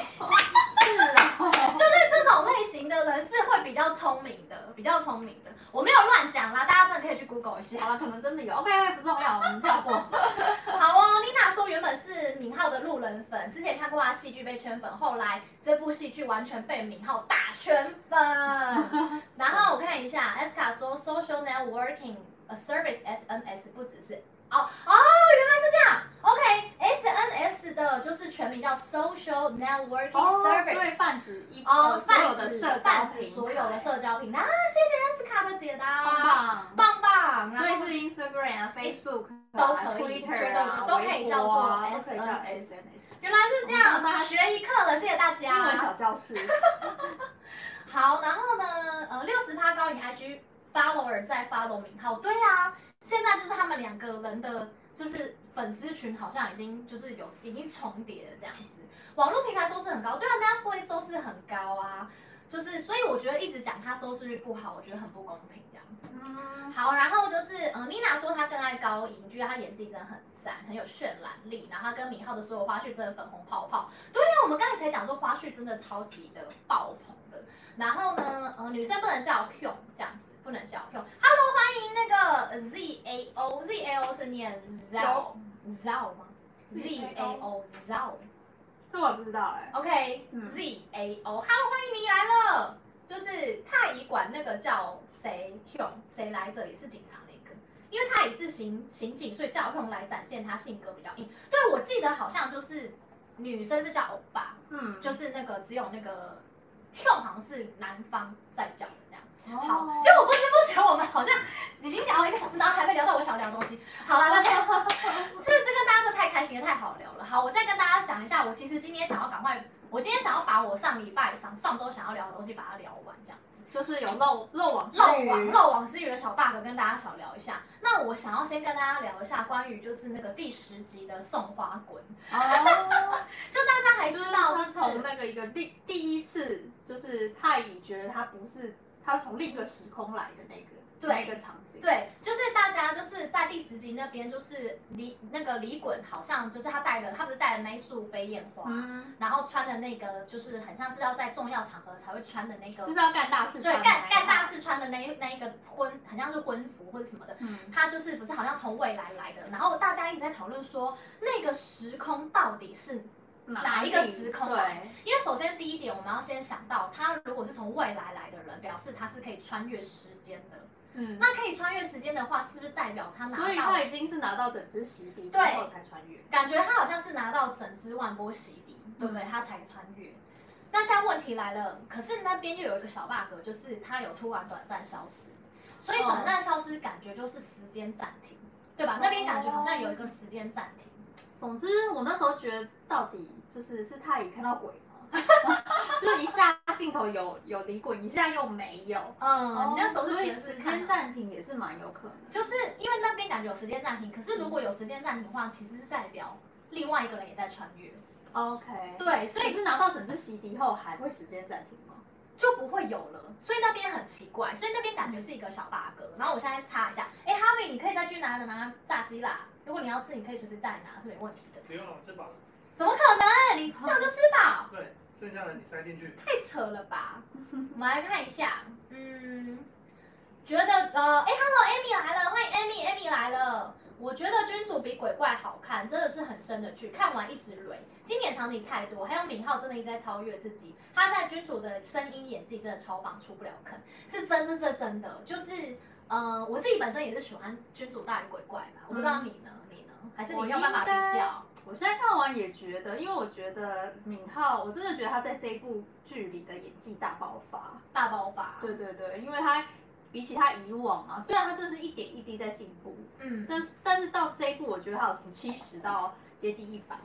是啊，就是这种类型的人是会比较聪明的，比较聪明的。我没有乱讲啦，大家真的可以去 Google 一下。好了，可能真的有。OK OK，不重要，我们跳过。好哦，妮娜说原本是敏浩的路人粉，之前看过他戏剧被圈粉，后来这部戏剧完全被敏浩大圈粉。然后我看一下，S 卡说 Social Networking a Service SNS 不只是哦哦，原来是这样。OK，SNS 的就是全名叫 Social Networking 哦，所以 Service。泛指一哦，泛指泛指所有的社交平台啊！谢谢 S 卡的解答，棒棒。棒棒。所以是 Instagram 啊、Facebook 都可以 Twitter 啊、都可以叫做微博啊都可以叫 SNS SNS。原来是这样，家学一课了，谢谢大家英文小家。教室。好，然后呢，呃，六十趴高龄 IG follower 在 follow 名号，对啊，现在就是他们两个人的，就是粉丝群好像已经就是有已经重叠了这样子。网络平台收视很高，对啊，Netflix 收视很高啊，就是所以我觉得一直讲他收视率不好，我觉得很不公平这样子。嗯，好，然后就是，呃，妮娜说她更爱高颖，觉得她演技真的很赞，很有渲染力。然后她跟敏浩的所有花絮真的粉红泡泡。对啊，我们刚才才讲说花絮真的超级的爆棚的。然后呢，呃，女生不能叫 Hyun 这样子，不能叫 Hyun。Hello，欢迎那个 Z A O，Z A O 是念 Zao Zao 吗？Z A O Zao。这我不知道哎。OK，Z、嗯 A O，Hello，欢迎你来了。就是太乙馆那个叫谁 Hyun，谁来着也是警察的一个，因为他也是刑刑警，所以叫 Hyun 来展现他性格比较硬。对，我记得好像就是女生是叫欧巴，嗯，就是那个只有那个 Hyun 好像是男方在叫。好，哦结果不知不觉我们好像已经聊了一个小时，然后还没聊到我想聊的东西。好了，那 这这这跟大家这太开心了，太好聊了。好，我再跟大家讲一下，我其实今天想要赶快，我今天想要把我上礼拜上上周想要聊的东西把它聊完，这样子。就是有漏漏网漏网漏网之鱼的小 bug 跟大家小聊一下。那我想要先跟大家聊一下关于就是那个第十集的送花滚，哦，就大家还知道是从那个一个第第一次，就是太乙觉得他不是，他是从另一个时空来的那个对那个场景。对，就是大家就是在第十集那边，就是李那个李衮好像就是他带了，他不是带了那一束飞燕花，嗯，然后穿的那个就是很像是要在重要场合才会穿的那个，就是要干大事对穿的那一套，干干大事穿的那那一个婚，很像是婚服或者什么的。嗯，他就是不是好像从未来来的，然后大家一直在讨论说那个时空到底是哪一个时空来对，因为首先第一点，我们要先想到，他如果是从未来来的人，表示他是可以穿越时间的。嗯，那可以穿越时间的话，是不是代表他拿所以到？他已经是拿到整只洗涤之后才穿越。感觉他好像是拿到整支万波洗涤，对不对？嗯他才穿越。那现在问题来了，可是那边又有一个小 bug，就是他有突然短暂消失，所以短暂消失感觉就是时间暂停，对吧？那边感觉好像有一个时间暂停。总之，我那时候觉得到底就是是太乙看到鬼吗？就是一下镜头有有李鬼，一下又没有。嗯，你那时候是所以觉得是时间看暂停也是蛮有可能。就是因为那边感觉有时间暂停，可是如果有时间暂停的话，其实是代表另外一个人也在穿越，OK，对，所以所以是拿到整只洗涤后还会时间暂停吗？就不会有了，所以那边很奇怪，所以那边感觉是一个小 bug。然后我现在擦一下，哎，哈维，你可以再去拿拿炸鸡啦，如果你要吃，你可以随时再拿，是没问题的。不用了，我吃饱了。怎么可能？你这样就吃饱？对，剩下的你塞进去。太扯了吧！我们来看一下，嗯，觉得呃，哎，Hello，Amy 来了，欢迎 Amy，Amy 来了。我觉得君主比鬼怪好看，真的是很深的剧，看完一直累。经典场景太多，还有敏浩真的一直在超越自己。他在君主的声音演技真的超棒，出不了坑，是真，是这真的。就是，呃，我自己本身也是喜欢君主大于鬼怪的，我不知道你呢？你呢？还是你没有办法比较？我，现在看完也觉得，因为我觉得敏浩，我真的觉得他在这一部剧里的演技大爆发，大爆发。对对对，因为他。比起他以往啊，虽然他真的是一点一滴在进步，嗯，但是但是到这一步，我觉得他有从七十到接近一百。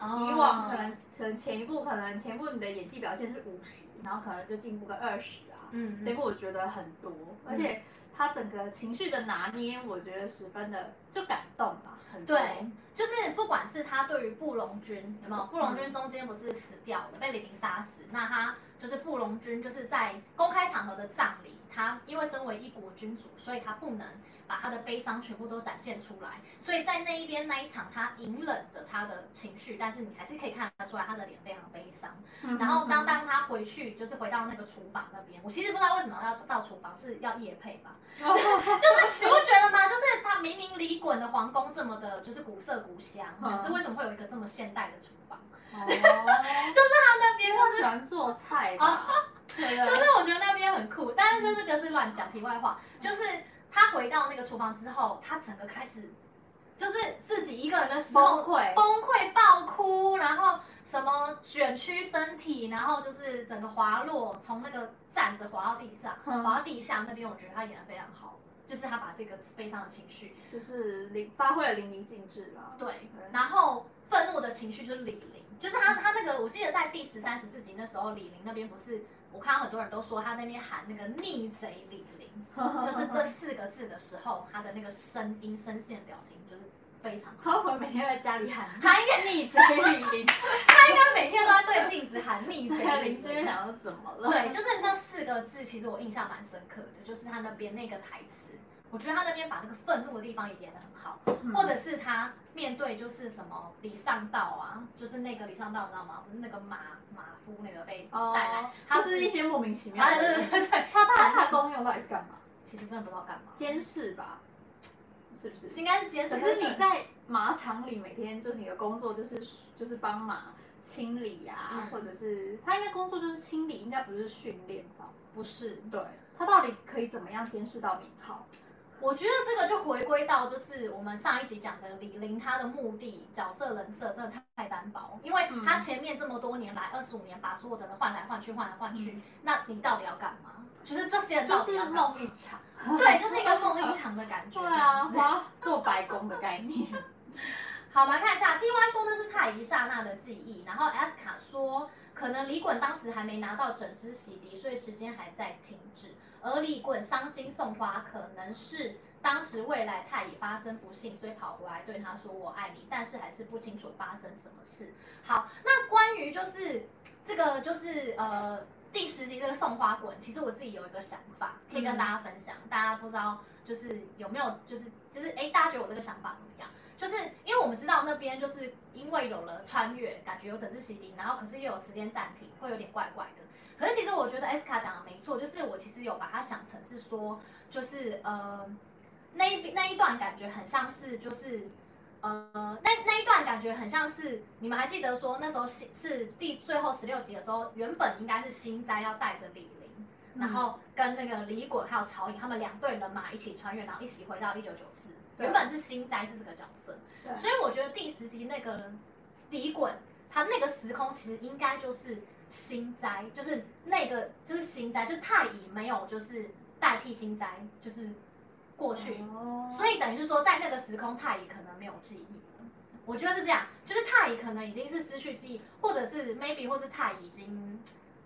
以往可能前前一部可能前一部你的演技表现是五十，然后可能就进步个二十啊，嗯，这一部我觉得很多，而且他整个情绪的拿捏，我觉得十分的就感动吧，对，就是不管是他对于布隆君有没有，布隆君中间不是死掉了，被李明杀死，那他。就是布隆君，就是在公开场合的葬礼，他因为身为一国君主，所以他不能把他的悲伤全部都展现出来，所以在那一边那一场，他隐忍着他的情绪，但是你还是可以看得出来他的脸非常悲伤。然后当当他回去，就是回到那个厨房那边，我其实不知道为什么要到厨房，是要夜配吧？就就是你不觉得吗？就是他明明李衮的皇宫这么的，就是古色古香，可是为什么会有一个这么现代的厨房？就是他那边他喜欢做菜啊，就是我觉得那边很酷，但是就这个是乱讲题外话。就是他回到那个厨房之后，他整个开始就是自己一个人的时候崩溃崩溃爆哭，然后什么卷曲身体，然后就是整个滑落，从那个站着滑到地上，滑到地下那边，我觉得他演的非常好，就是他把这个悲伤的情绪就是淋发挥了淋漓尽致了。对，然后愤怒的情绪就是李霖。就是他，他那个，我记得在第十三、十四集那时候，李玲那边不是，我看到很多人都说他在那边喊那个逆贼李玲，就是这四个字的时候，他的那个声音、声线、表情就是非常好。他会每天在家里喊，他应该逆贼李玲，他应该每天都在对镜子喊逆贼李霖。邻居想说怎么了？对，就是那四个字，其实我印象蛮深刻的，就是他那边那个台词。我觉得他那边把那个愤怒的地方也演得很好，嗯、或者是他面对就是什么李尚道啊，就是那个李尚道，你知道吗？不是那个马马夫那个被带来，他、哦、是，是一些莫名其妙的。对对对对，他他他功用到底是干嘛？其实真的不知道干嘛。监视吧，是不是？应该是监视。可是你在马场里每天就是你的工作就是就是帮马清理呀、啊，嗯、或者是他应该工作就是清理，应该不是训练吧？不是，对，他到底可以怎么样监视到明浩？我觉得这个就回归到就是我们上一集讲的李霖，他的目的角色人设真的太太单薄，因为他前面这么多年来二十五年把所有的人换来换去换来换去，嗯、那你到底要干嘛？就是这些人就是梦一场，对，就是一个梦一场的感觉。对啊，花做白工的概念。好，我们来看一下 T Y 说那是太一刹那的记忆，然后 S 卡说可能李衮当时还没拿到整支洗涤，所以时间还在停止。而李衮伤心送花，可能是当时未来太乙发生不幸，所以跑回来对他说“我爱你”，但是还是不清楚发生什么事。好，那关于就是这个就是呃第十集这个送花滚，其实我自己有一个想法可以跟大家分享，大家不知道就是有没有就是就是哎，大家觉得我这个想法怎么样？就是因为我们知道那边就是因为有了穿越，感觉有整治洗涤，然后可是又有时间暂停，会有点怪怪的。可是其实我觉得 S 卡讲的没错，就是我其实有把它想成是说，就是呃那一那一段感觉很像是就是呃那那一段感觉很像是你们还记得说那时候是是第最后十六集的时候，原本应该是新斋要带着李霖，然后跟那个李衮还有曹颖他们两队人马一起穿越，然后一起回到一九九四。原本是新斋是这个角色，对。所以我觉得第十集那个李衮他那个时空其实应该就是心斋，就是那个就是心斋，就是太乙没有就是代替心斋，就是过去，哦、所以等于是说在那个时空太乙可能没有记忆了。我觉得是这样，就是太乙可能已经是失去记忆，或者是 maybe 或是太乙已经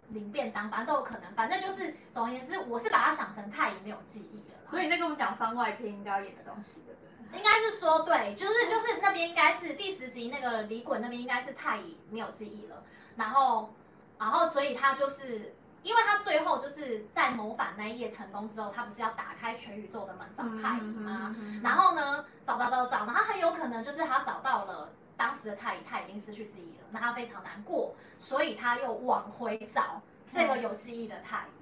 领便当，反正都有可能。反正就是总而言之，我是把它想成太乙没有记忆了。所以那个我们讲番外篇应该要演的东西，对不对？应该是说对，就是就是那边应该是第十集那个李衮那边应该是太乙没有记忆了，然后然后所以他就是因为他最后就是在谋反那一夜成功之后，他不是要打开全宇宙的门找太乙吗？然后呢找找找找，然后很有可能就是他找到了当时的太乙他已经失去记忆了，那他非常难过，所以他又往回找这个有记忆的太乙。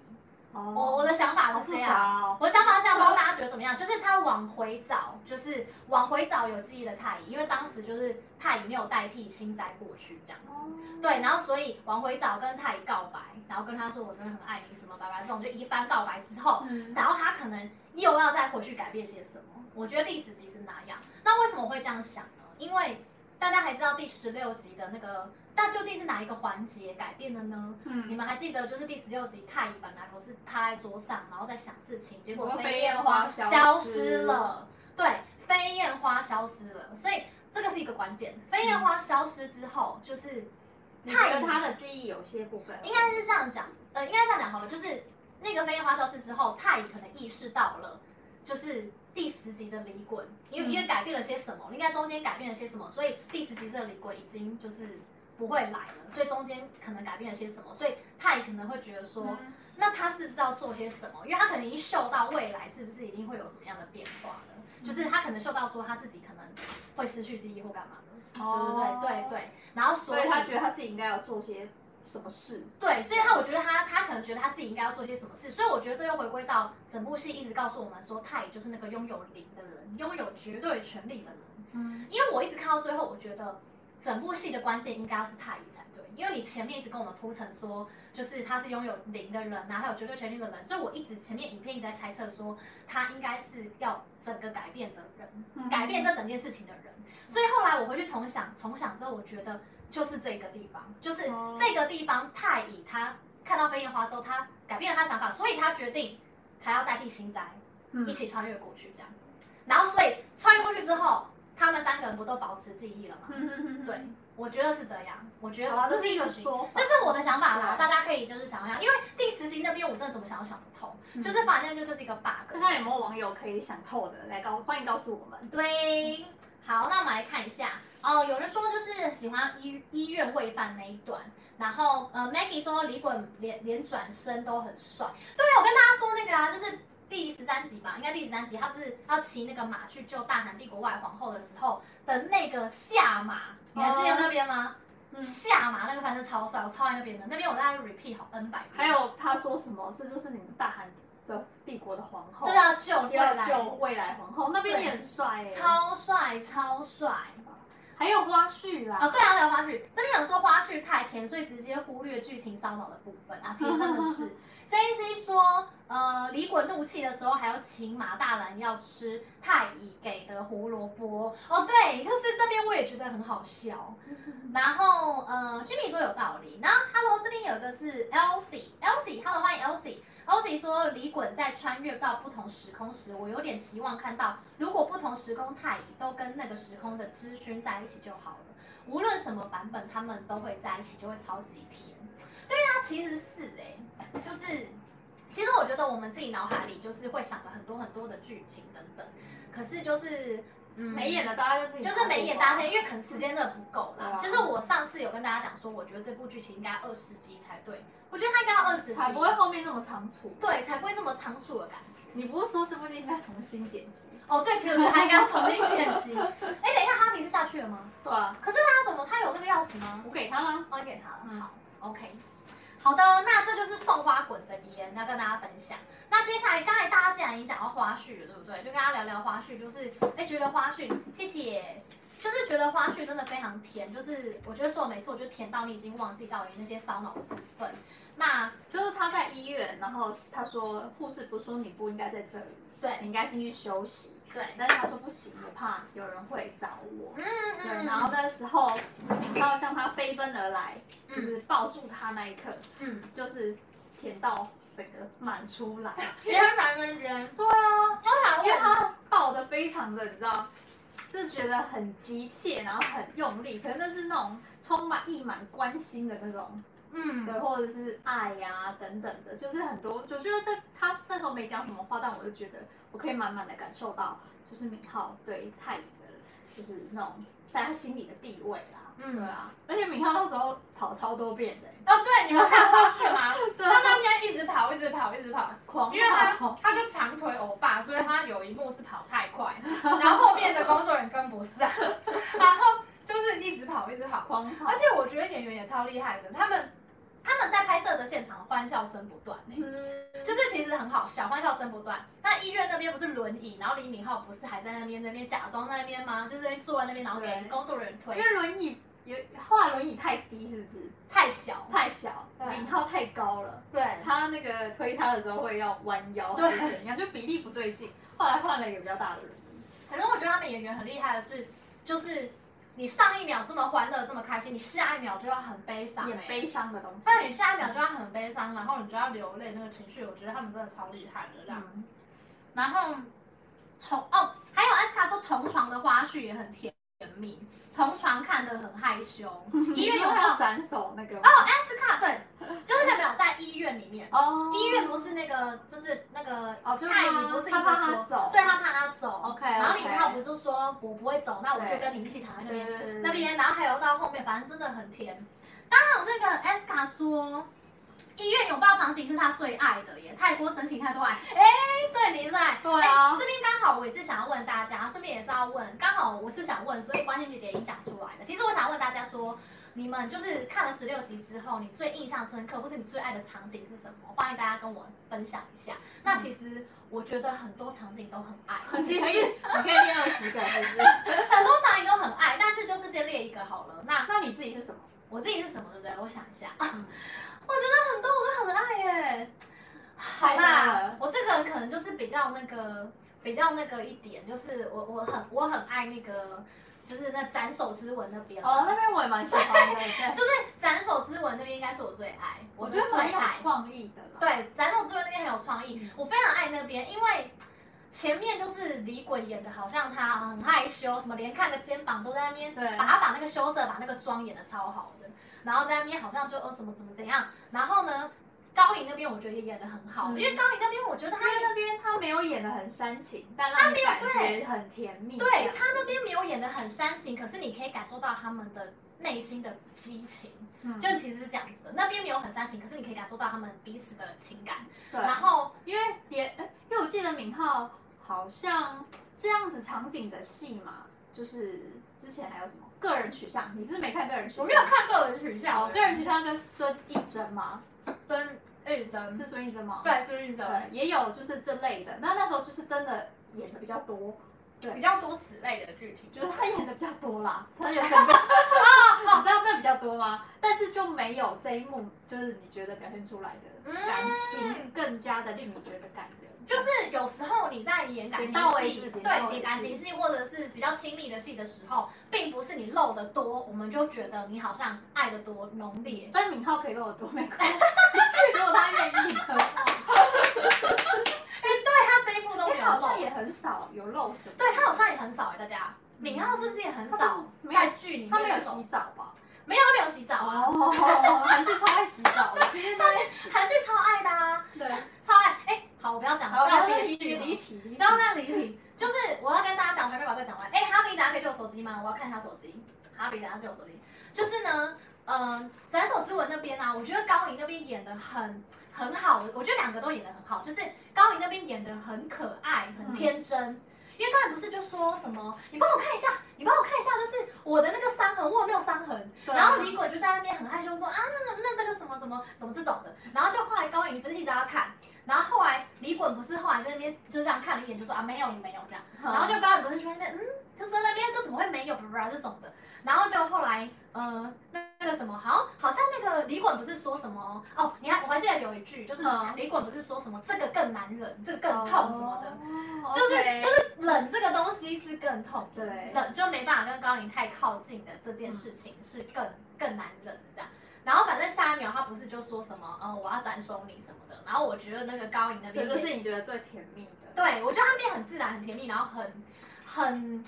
哦、我我的想法是这样，哦、我的想法是这样，不知道大家觉得怎么样？就是他往回找，就是往回找有记忆的太乙，因为当时就是太乙没有代替心斋过去这样子，哦、对，然后所以往回找跟太乙告白，然后跟他说我真的很爱你什么拜拜这种，就一番告白之后，嗯、然后他可能又要再回去改变些什么？我觉得第十集是那样，那为什么会这样想呢？因为大家还知道第十六集的那个。那究竟是哪一个环节改变了呢？嗯，你们还记得就是第十六集太乙本来不是趴在桌上，然后在想事情，结果飞燕花消失了。对，飞燕花消失了，所以这个是一个关键。飞燕花消失之后，就是太乙他的记忆有些部分应该是这样讲，呃，应该这样讲好了，就是那个飞燕花消失之后，太乙可能意识到了，就是第十集的李衮，因为因为改变了些什么，应该中间改变了些什么，所以第十集这个李衮已经就是。不会来了，所以中间可能改变了些什么，所以他也可能会觉得说，嗯、那他是不是要做些什么？因为他可能已经嗅到未来是不是已经会有什么样的变化了，嗯、就是他可能嗅到说他自己可能会失去记忆或干嘛的，哦、对对对对对。然后所以，他觉得他自己应该要做些什么事。对，所以他我觉得他他可能觉得他自己应该要做些什么事，所以我觉得这又回归到整部戏一直告诉我们说，他也就是那个拥有零的人，拥有绝对权力的人。嗯，因为我一直看到最后，我觉得。整部戏的关键应该要是太乙才对，因为你前面一直跟我们铺陈说，就是他是拥有灵的人呐、啊，还有绝对权力的人，所以我一直前面影片一直在猜测说，他应该是要整个改变的人，改变这整件事情的人。所以后来我回去重想，重想之后，我觉得就是这个地方，就是这个地方，太乙他看到飞燕花之后，他改变了他想法，所以他决定他要代替心斋一起穿越过去，这样。然后所以穿越过去之后。他们三个人不都保持记忆了吗？对，我觉得是这样。我觉得这是一个说法，这是我的想法啦。大家可以就是想一下，因为第十集那边我真的怎么想都想不透，嗯、就是反正就是一个 bug。看看有没有网友可以想透的来告，欢迎告诉我们。对，好，那我们来看一下哦。有人说就是喜欢医医院喂饭那一段，然后呃，Maggie 说李衮连连转身都很帅。对，我跟大家说那个啊，就是。第十三集吧，应该第十三集，他是要骑那个马去救大韩帝国外皇后的时候的那个下马，你还记得那边吗？嗯、下马那个反正超帅，我超爱那边的。那边我大概 repeat 好 N 百遍。还有他说什么？这就是你们大韩的帝国的皇后，就要救未来，要救未来皇后，那边也很帅，超帅超帅。还有花絮啦，哦对啊，还有花絮。这边有人说花絮太甜，所以直接忽略剧情烧脑的部分啊，其实真的是。JC 说，呃，李衮怒气的时候还要请马大兰要吃太乙给的胡萝卜。哦，对，就是这边我也觉得很好笑。然后，呃，Jimmy 说有道理。然后，Hello，这边有一个是 Elsie，Elsie，Hello，欢迎 Elsie。Elsie 说，李衮在穿越到不同时空时，我有点希望看到，如果不同时空太乙都跟那个时空的知勋在一起就好了。无论什么版本，他们都会在一起，就会超级甜。对啊，其实是哎、欸，就是，其实我觉得我们自己脑海里就是会想了很多很多的剧情等等，可是就是，嗯，没演的大家就自己就是没演大家，因为可能时间真的不够啦。啊、就是我上次有跟大家讲说，我觉得这部剧情应该二十集才对，我觉得它应该要二十集，才不会后面这么仓促，对，才不会这么仓促的感觉。你不是说这部剧应该重新剪辑？哦，对，其实我觉得它应该要重新剪辑。哎，等一下，哈皮是下去了吗？对啊。可是他怎么？他有那个钥匙吗？我给他了。我给他了。嗯、好，OK。好的，那这就是送花滚这边要跟大家分享。那接下来，刚才大家既然已经讲到花絮了，对不对？就跟大家聊聊花絮，就是哎，觉得花絮，谢谢，就是觉得花絮真的非常甜，就是我觉得说的没错，就甜到你已经忘记到那些烧脑的部分。那就是他在医院，然后他说护士不是说你不应该在这里，对，你应该进去休息。对，但是他说不行，我怕有人会找我。嗯嗯。对，然后那时候，他要向他飞奔而来，就是抱住他那一刻，嗯，就是甜到整个满出来，因为他蛮认真。对啊，因为他抱的非常的，你知道，就觉得很急切，然后很用力，可能那是那种充满溢满关心的那种。嗯，对，或者是爱呀、啊、等等的，就是很多，就觉得在他那时候没讲什么话，但我就觉得我可以满满的感受到，就是敏浩对太乙的，就是那种在他心里的地位啦。嗯，对啊，而且敏浩那时候跑超多遍的。哦，对，你们看花絮吗？对他那边一直跑，一直跑，一直跑，狂跑，因为他他就长腿欧巴，所以他有一幕是跑太快，然后后面的工作人员跟不上，然后。就是就是一直跑，一直跑，狂跑。而且我觉得演员也超厉害的，他们他们在拍摄的现场欢笑声不断、就是其实很好笑，欢笑声不断。那医院那边不是轮椅，然后李敏镐不是还在那边那边假装那边吗？就是那边坐在那边，然后给工作人员推，因为轮椅。有画轮椅太低，是不是？太小，太小。敏镐太高了，对。他那个推他的时候会要弯腰，对，怎样？就比例不对劲。后来换了一个比较大的轮椅。反正我觉得他们演员很厉害的是，就是你上一秒这么欢乐这么开心，你下一秒就要很悲伤，演悲伤的东西。但你下一秒就要很悲伤，然后你就要流泪，那个情绪，我觉得他们真的超厉害的这样。然后同哦，还有艾斯卡说同床的花絮也很甜蜜。同床看得很害羞，医院有没有斩首那个？哦，艾斯卡对，就是那没有在医院里面？哦，医院不是那个，就是那个哦，太医不是一直说，对他怕他走，OK，然后李敏镐不是说我不会走，那我就跟你一起躺在那边那边，然后还有到后面，反正真的很甜。刚好那个艾斯卡说。医院拥抱场景是他最爱的耶，泰国深情太多爱，哎，对，你在，对啊，这边刚好我也是想要问大家，顺便也是要问，刚好我是想问，所以关心姐姐已经讲出来了。其实我想问大家说，你们就是看了十六集之后，你最印象深刻或是你最爱的场景是什么？欢迎大家跟我分享一下。那其实我觉得很多场景都很爱，其 实你可以列 二十个，是不是？很多场景都很爱，但是就是先列一个好了。那那你自己是什么？我自己是什么，对不对？我想一下。嗯 我觉得很多我都很爱耶，好啦，我这个人可能就是比较那个比较那个一点，就是我我很我很爱那个，就是那斩首之吻那边。哦，那边我也蛮喜欢的，就是斩首之吻那边应该是我最爱，我觉得蛮有创意的。对，斩首之吻那边很有创意，我非常爱那边，因为前面就是李衮演的好像他很害羞，什么连看个肩膀都在那边，把他把那个羞涩把那个妆演的超好的。然后在那边好像就哦什么怎么怎样，然后呢，高颖那边我觉得也演的很好，嗯、因为高颖那边我觉得他那边他没有演的很煽情，但他没有感觉很甜蜜。对，他那边没有演的很煽情，可是你可以感受到他们的内心的激情，嗯、就其实是这样子的。那边没有很煽情，可是你可以感受到他们彼此的情感。对，然后因为也因为我记得敏浩好像这样子场景的戏嘛，就是。之前还有什么个人取向？你是没看个人取向？我没有看个人取向。个人取向跟孙艺珍吗？孙艺珍是孙艺珍吗？对，孙艺珍。也有就是这类的。那那时候就是真的演的比较多，对，比较多此类的剧情，就是他演的比较多啦。他演的啊啊，你知道那比较多吗？但是就没有这一幕，就是你觉得表现出来的感情更加的令你觉得感人。就是有时候你在演感情戏，对，演感情戏或者是比较亲密的戏的时候，并不是你露得多，我们就觉得你好像爱得多浓烈。但是敏浩可以露得多没关系，如果他愿意的话。哎，对他这一部都没有露，好像也很少有露什么。对他好像也很少哎，大家，敏浩是不是也很少在剧里面？他没有洗澡吧？没有，他没有洗澡啊。韩剧超爱洗澡的，韩剧超爱的啊，对，超爱哎。好，我不要讲了，不要憋屈了，不要这样离题。就是我要跟大家讲，我还没把这讲完。哎，哈比，大家可以借我手机吗？我要看一下手机。哈比，大家借我手机。就是呢，嗯，斩首之吻那边啊，我觉得高颖那边演的很很好，我觉得两个都演的很好。就是高颖那边演的很可爱，很天真。因为刚才不是就说什么，你帮我看一下，你帮我看一下，就是我的那个伤痕，我有没有伤痕？对然后李衮就在那边很害羞说啊，那个那这个什么什么怎么这种的？然后就后来高颖不是一直要看，然后后来李衮不是后来在那边就这样看了一眼，就说啊没有你没有这样，然后就高颖不是去那边嗯，就在那边就怎么会没有不不这种的，然后就后来呃那那个什么好像好像那个李衮不是说什么哦，你还我还记得有一句就是李衮不是说什么这个更难忍，这个更痛什么的。哦就是就是冷这个东西是更痛，对，冷就没办法跟高颖太靠近的这件事情是更更难忍这样。然后反正下一秒他不是就说什么，嗯，我要斩首你什么的。然后我觉得那个高颖那边，这个是你觉得最甜蜜的？对，我觉得他那边很自然很甜蜜，然后很很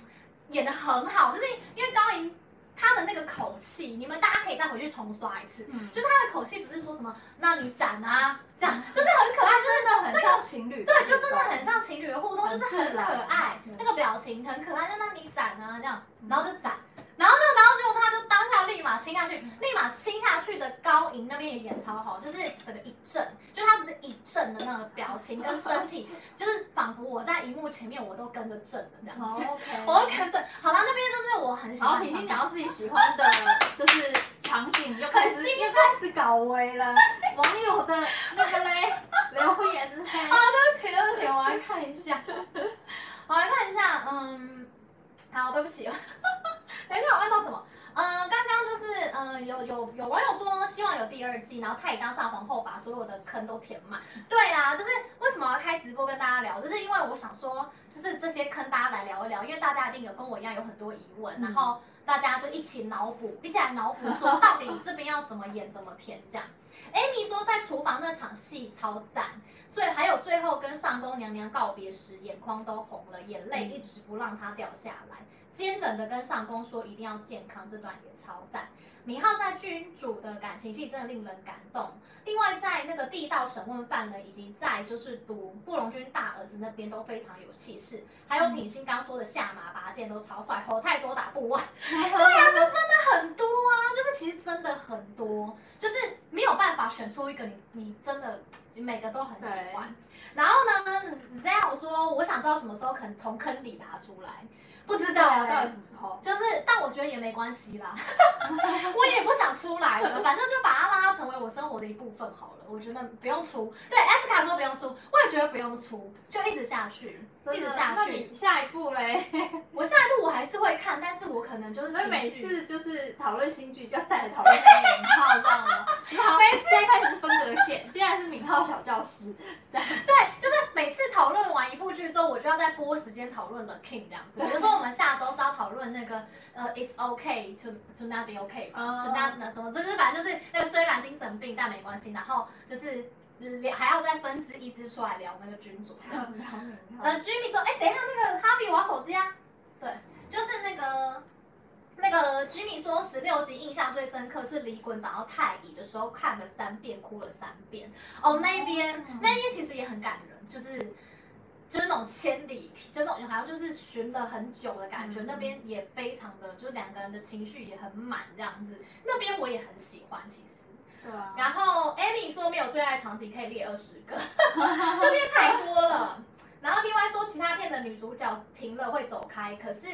演的很好，就是因为高银。他的那个口气，你们大家可以再回去重刷一次。嗯，就是他的口气不是说什么，那你斩啊，这样 就是很可爱，真的很像情侣。对，就真的很像情侣的互动，就是很可爱，那个表情很可爱，就那你斩啊这样，然后就斩，然后就然后结果他就当下立马亲下去，立马亲下去的高银那边也演超好，就是整个一震，就是他的一震的那个表情跟 身体，就是仿佛我在荧幕前面我都跟着震了这样子。Oh, okay. 我都跟着。好了，那边就是我很喜欢。然后品心讲到自己喜欢的，就是场景又开始又开始搞微了，网友的那个嘞留言嘞。啊，对不起对不起，我来看一下，我来看一下，嗯，好，对不起。等一下，我按到什么？嗯，刚刚就是，呃，有有有网友说希望有第二季，然后太乙当上皇后把所有的坑都填满。对啊，就是为什么要开直播跟大家聊，就是因为我想说，就是这些坑大家来聊一聊，因为大家一定有跟我一样有很多疑问，然后大家就一起脑补，一起来脑补说到底这边要怎么演怎么填这样。Amy 说在厨房那场戏超赞，所以还有最后跟上宫娘娘告别时，眼眶都红了，眼泪一直不让它掉下来。坚忍的跟上宫说一定要健康，这段也超赞。敏浩在君主的感情戏真的令人感动。另外在那个地道审问犯人，以及在就是赌布隆君大儿子那边都非常有气势。还有品心刚刚说的下马拔剑都超帅，吼太多打不完。对呀、啊，就真的很多啊，就是其实真的很多，就是没有办法选出一个你你真的每个都很喜欢。然后呢，Zell 说我想知道什么时候可能从坑里爬出来。不知道啊，到底什么时候？就是，但我觉得也没关系啦，我也不想出来了，反正就把它拉成为我生活的一部分好了。我觉得不用出，对，S 卡说不用出，我也觉得不用出，就一直下去，一直下去。那你下一步嘞？我下一步我还是会看，但是我可能就是。所以每次就是讨论新剧，就要再来讨论敏浩，这样吗？好，每次现在开始分隔线，现在是名号小教师，对，就是每次讨论完一部剧之后，我就要再拨时间讨论了 King 这样子。比如说我们下周是要讨论那个呃，It's okay to to not be okay 吧，就那那怎么就是反正就是那个虽然精神病但没关系，然后。就是还要再分支一支出来聊那个君主。呃，Jimmy 说，哎、欸，等一下，那个哈比，我要手机啊。对，就是那个那个 Jimmy 说，十六集印象最深刻是李衮找到太乙的时候看了三遍，哭了三遍。哦，那边、嗯、那边其实也很感人，就是就是那种千里，就那种好像就是寻了很久的感觉。嗯、那边也非常的，就是两个人的情绪也很满这样子。那边我也很喜欢，其实。对啊，然后 Amy 说没有最爱场景可以列二十个，这边太多了。然后 TY 说其他片的女主角停了会走开，可是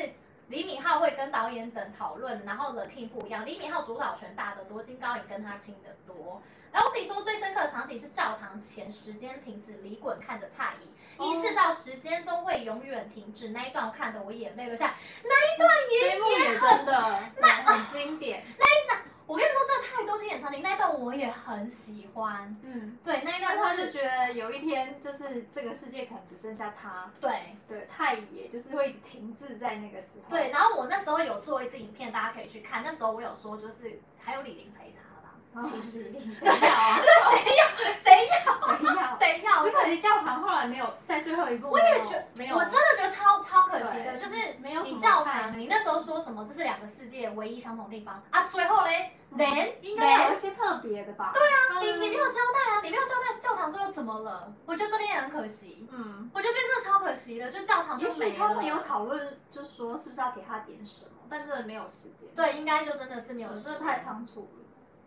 李敏镐会跟导演等讨论，然后 The King 不一样，李敏镐主导权大得多，金高银跟他亲得多。然后自己说最深刻的场景是教堂前时间停止，李衮看着太乙，意识到时间终会永远停止那一段，我看得我眼泪流下，那一段也也真的那很经典，那一段。我跟你说，这太多经典场景，那一段我也很喜欢。嗯，对，那一段他就觉得有一天，就是这个世界可能只剩下他。对对，太爷就是会一直停滞在那个时候。对，然后我那时候有做一支影片，大家可以去看。那时候我有说，就是还有李玲陪他。其实谁要啊？谁要？谁要？谁要？谁要？只可惜教堂后来没有在最后一步。我也觉没有，我真的觉得超超可惜的，就是没有你教堂，你那时候说什么？这是两个世界唯一相同的地方啊！最后嘞，then 应该有一些特别的吧？对啊，你你没有交代啊，你没有交代教堂最后怎么了？我觉得这边也很可惜。嗯，我觉得这边真的超可惜的，就教堂就没了。他们有讨论，就说是不是要给他点什么，但真的没有时间。对，应该就真的是没有时间，太仓促了。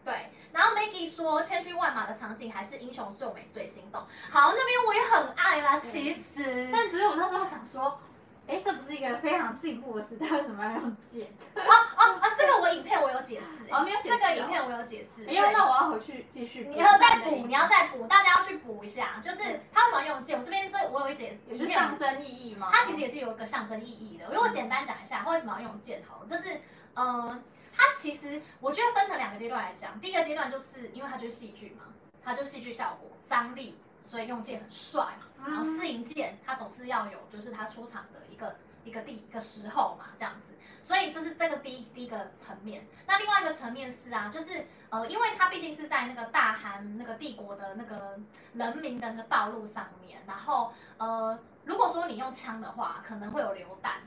对，然后 Maggie 说千军万马的场景还是英雄最美最心动。好，那边我也很爱啦，其实。但只是我那时候想说，哎，这不是一个非常进步的时代，为什么要用剑？啊啊啊！这个我影片我有解释。哦，你有解释。这个影片我有解释。哎呀，那我要回去继续。你要再补，你要再补，大家要去补一下。就是他为什么用剑？我这边这我有一解释。也是象征意义吗？它其实也是有一个象征意义的。如果简单讲一下，为什么要用剑？好，就是嗯。它其实我觉得分成两个阶段来讲，第一个阶段就是因为它就是戏剧嘛，它就是戏剧效果、张力，所以用剑很帅。然后私营剑它总是要有，就是它出场的一个一个第一个时候嘛，这样子。所以这是这个第一第一个层面。那另外一个层面是啊，就是呃，因为它毕竟是在那个大韩那个帝国的那个人民的那个道路上面，然后呃，如果说你用枪的话，可能会有流弹。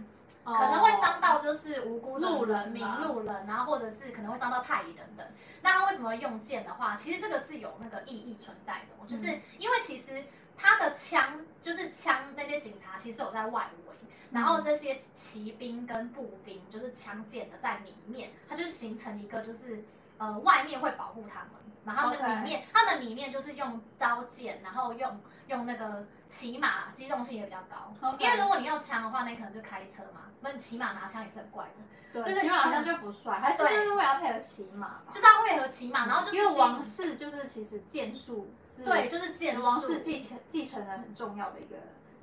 可能会伤到就是无辜路人民、路人，然后或者是可能会伤到太乙等等。那他为什么会用剑的话，其实这个是有那个意义存在的，就是因为其实他的枪就是枪，那些警察其实有在外围，然后这些骑兵跟步兵就是枪剑的在里面，它就形成一个就是呃外面会保护他们。然后他们里面.他们里面就是用刀剑，然后用用那个骑马，机动性也比较高。因为如果你用枪的话，那可能就开车嘛，那你骑马拿枪也是很怪的。对，骑马好像就不帅，还是就是为了配合骑马，就是要配合骑马，然后就是因为王室就是其实剑术是，对，就是剑术，王室继承继承人很重要的一个，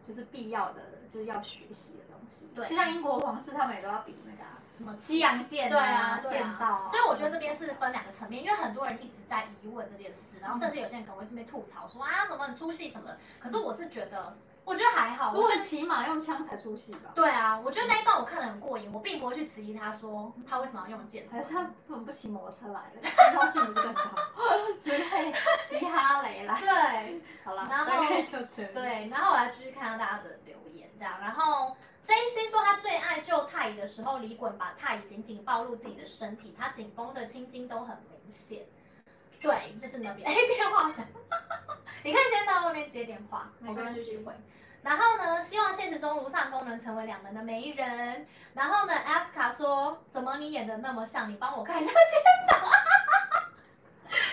就是必要的，就是要学习的东西。对，就像英国皇室，他们也都要比那个。什么西洋剑？对啊，剑道、啊。所以我觉得这边是分两个层面，因为很多人一直在疑问这件事，然后甚至有些人可能会这边吐槽说啊什么很出戏什么的。可是我是觉得，我觉得还好。我觉得起码用枪才出戏吧？对啊，我觉得那一段我看得很过瘾，我并不会去质疑他说他为什么要用剑。还是他为什么不骑摩托车来了？机动性不是更高？只配骑哈雷来。对，好了，然后对，然后我来继续看到大家的留言，这样，然后。JC 说他最爱救太乙的时候，李衮把太乙紧紧抱入自己的身体，他紧绷的青筋都很明显。对，就是那边。哎，电话响，你可以先到外面接电话，我跟他继续回。然后呢，希望现实中卢尚宫能成为两人的媒人。然后呢，阿斯卡说，怎么你演的那么像？你帮我看一下肩膀。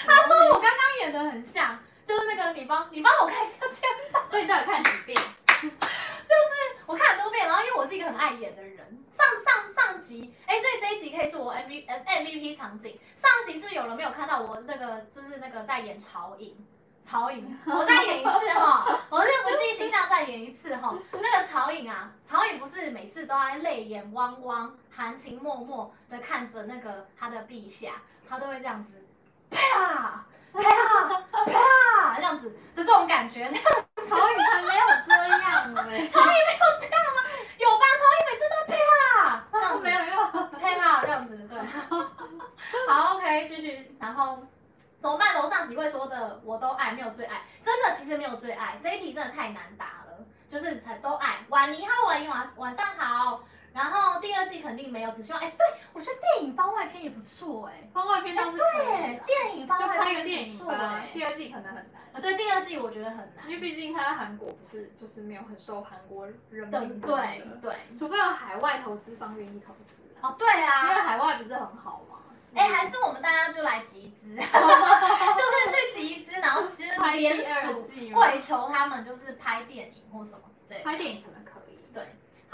他说我刚刚演的很像，就是那个你帮你帮我看一下肩膀。所以你到底看几遍？我看了多遍，然后因为我是一个很爱演的人，上上上集，哎，所以这一集可以是我 M V M MVP 场景。上集是有人没有看到我这个，就是那个在演曹颖，曹颖，我再演一次哈，我就不计形象再演一次哈。那个曹颖啊，曹颖不是每次都在泪眼汪汪、含情脉脉的看着那个他的陛下，他都会这样子，啪啪啪这样子的这种感觉，这样。曹宇才没有这样呢，曹宇没有这样吗？有吧？曹宇每次都配啊，这样子 没有用，配啊，这样子对。好，OK，继续。然后怎么办？楼上几位说的我都爱，没有最爱，真的其实没有最爱。这一题真的太难答了，就是都爱。婉妮，Hello，婉妮晚晚上好。然后第二季肯定没有，只希望哎，对我觉得电影番外篇也不错哎，番外篇倒是可以。对，电影番外篇也不错哎，第二季可能很难。啊，对，第二季我觉得很难，因为毕竟他在韩国不是就是没有很受韩国人民的对对，除非有海外投资方愿意投资。哦，对啊，因为海外不是很好吗？哎，还是我们大家就来集资，就是去集资，然后其实联署跪求他们就是拍电影或什么之类的。拍电影可能可以，对。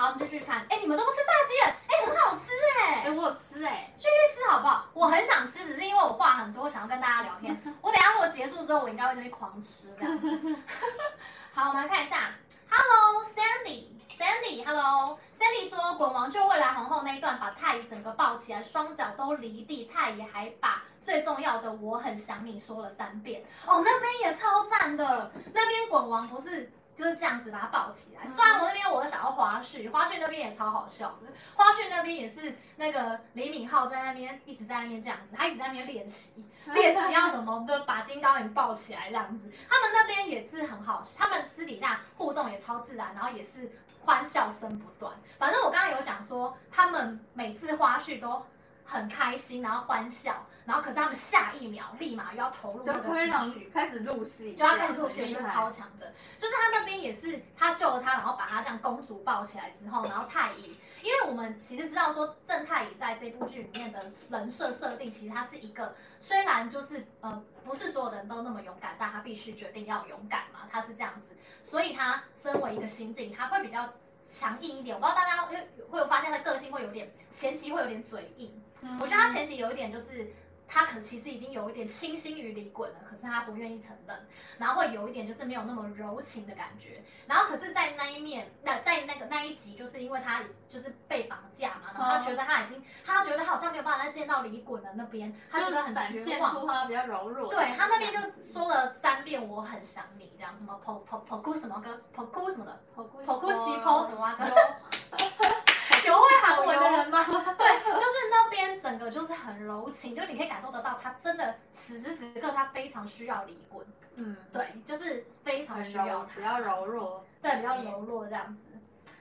好，我们就去看。哎，你们都不吃炸鸡了？哎，很好吃哎。哎，我有吃哎，继续吃好不好？我很想吃，只是因为我话很多，想要跟大家聊天。我等下如果结束之后，我应该会在那边狂吃这样子。好，我们来看一下。Hello Sandy，Sandy，Hello Sandy 说，滚王就未来皇后那一段，把太乙整个抱起来，双脚都离地，太乙还把最重要的我很想你说了三遍。哦，那边也超赞的，那边滚王不是。就是这样子把它抱起来。虽然我那边我想要花絮，花絮那边也超好笑的。花絮那边也是那个李敏镐在那边一直在那边这样子，他一直在那边练习，练习要怎么的把金高银抱起来这样子。他们那边也是很好，他们私底下互动也超自然，然后也是欢笑声不断。反正我刚刚有讲说，他们每次花絮都很开心，然后欢笑。然后可是他们下一秒立马又要投入那个情绪，开始入戏，就要开始入戏，我觉得超强的。就是他那边也是，他救了他，然后把他这样公主抱起来之后，然后太乙，因为我们其实知道说郑太乙在这部剧里面的人设设定，其实他是一个虽然就是呃不是所有的人都那么勇敢，但他必须决定要勇敢嘛，他是这样子，所以他身为一个刑警，他会比较强硬一点。我不知道大家会会有发现他的个性会有点前期会有点嘴硬，嗯、我觉得他前期有一点就是。他可其实已经有一点倾心于李衮了，可是他不愿意承认，然后会有一点就是没有那么柔情的感觉。然后可是，在那一面，那在那个那一集，就是因为他就是被绑架嘛，然后他觉得他已经，他觉得他好像没有办法再见到李衮了那边，他觉得很绝望。他比较柔弱。对，他那边就说了三遍我很想你这样，什么 po po po 哭什么歌，po 哭什么的，po 哭西 po 什么歌。有会韩文的人吗？对，就是那边整个就是很柔情，就你可以感受得到，他真的此时此刻他非常需要离婚。嗯，对，就是非常需要他，比较柔弱，对，比较柔弱这样子。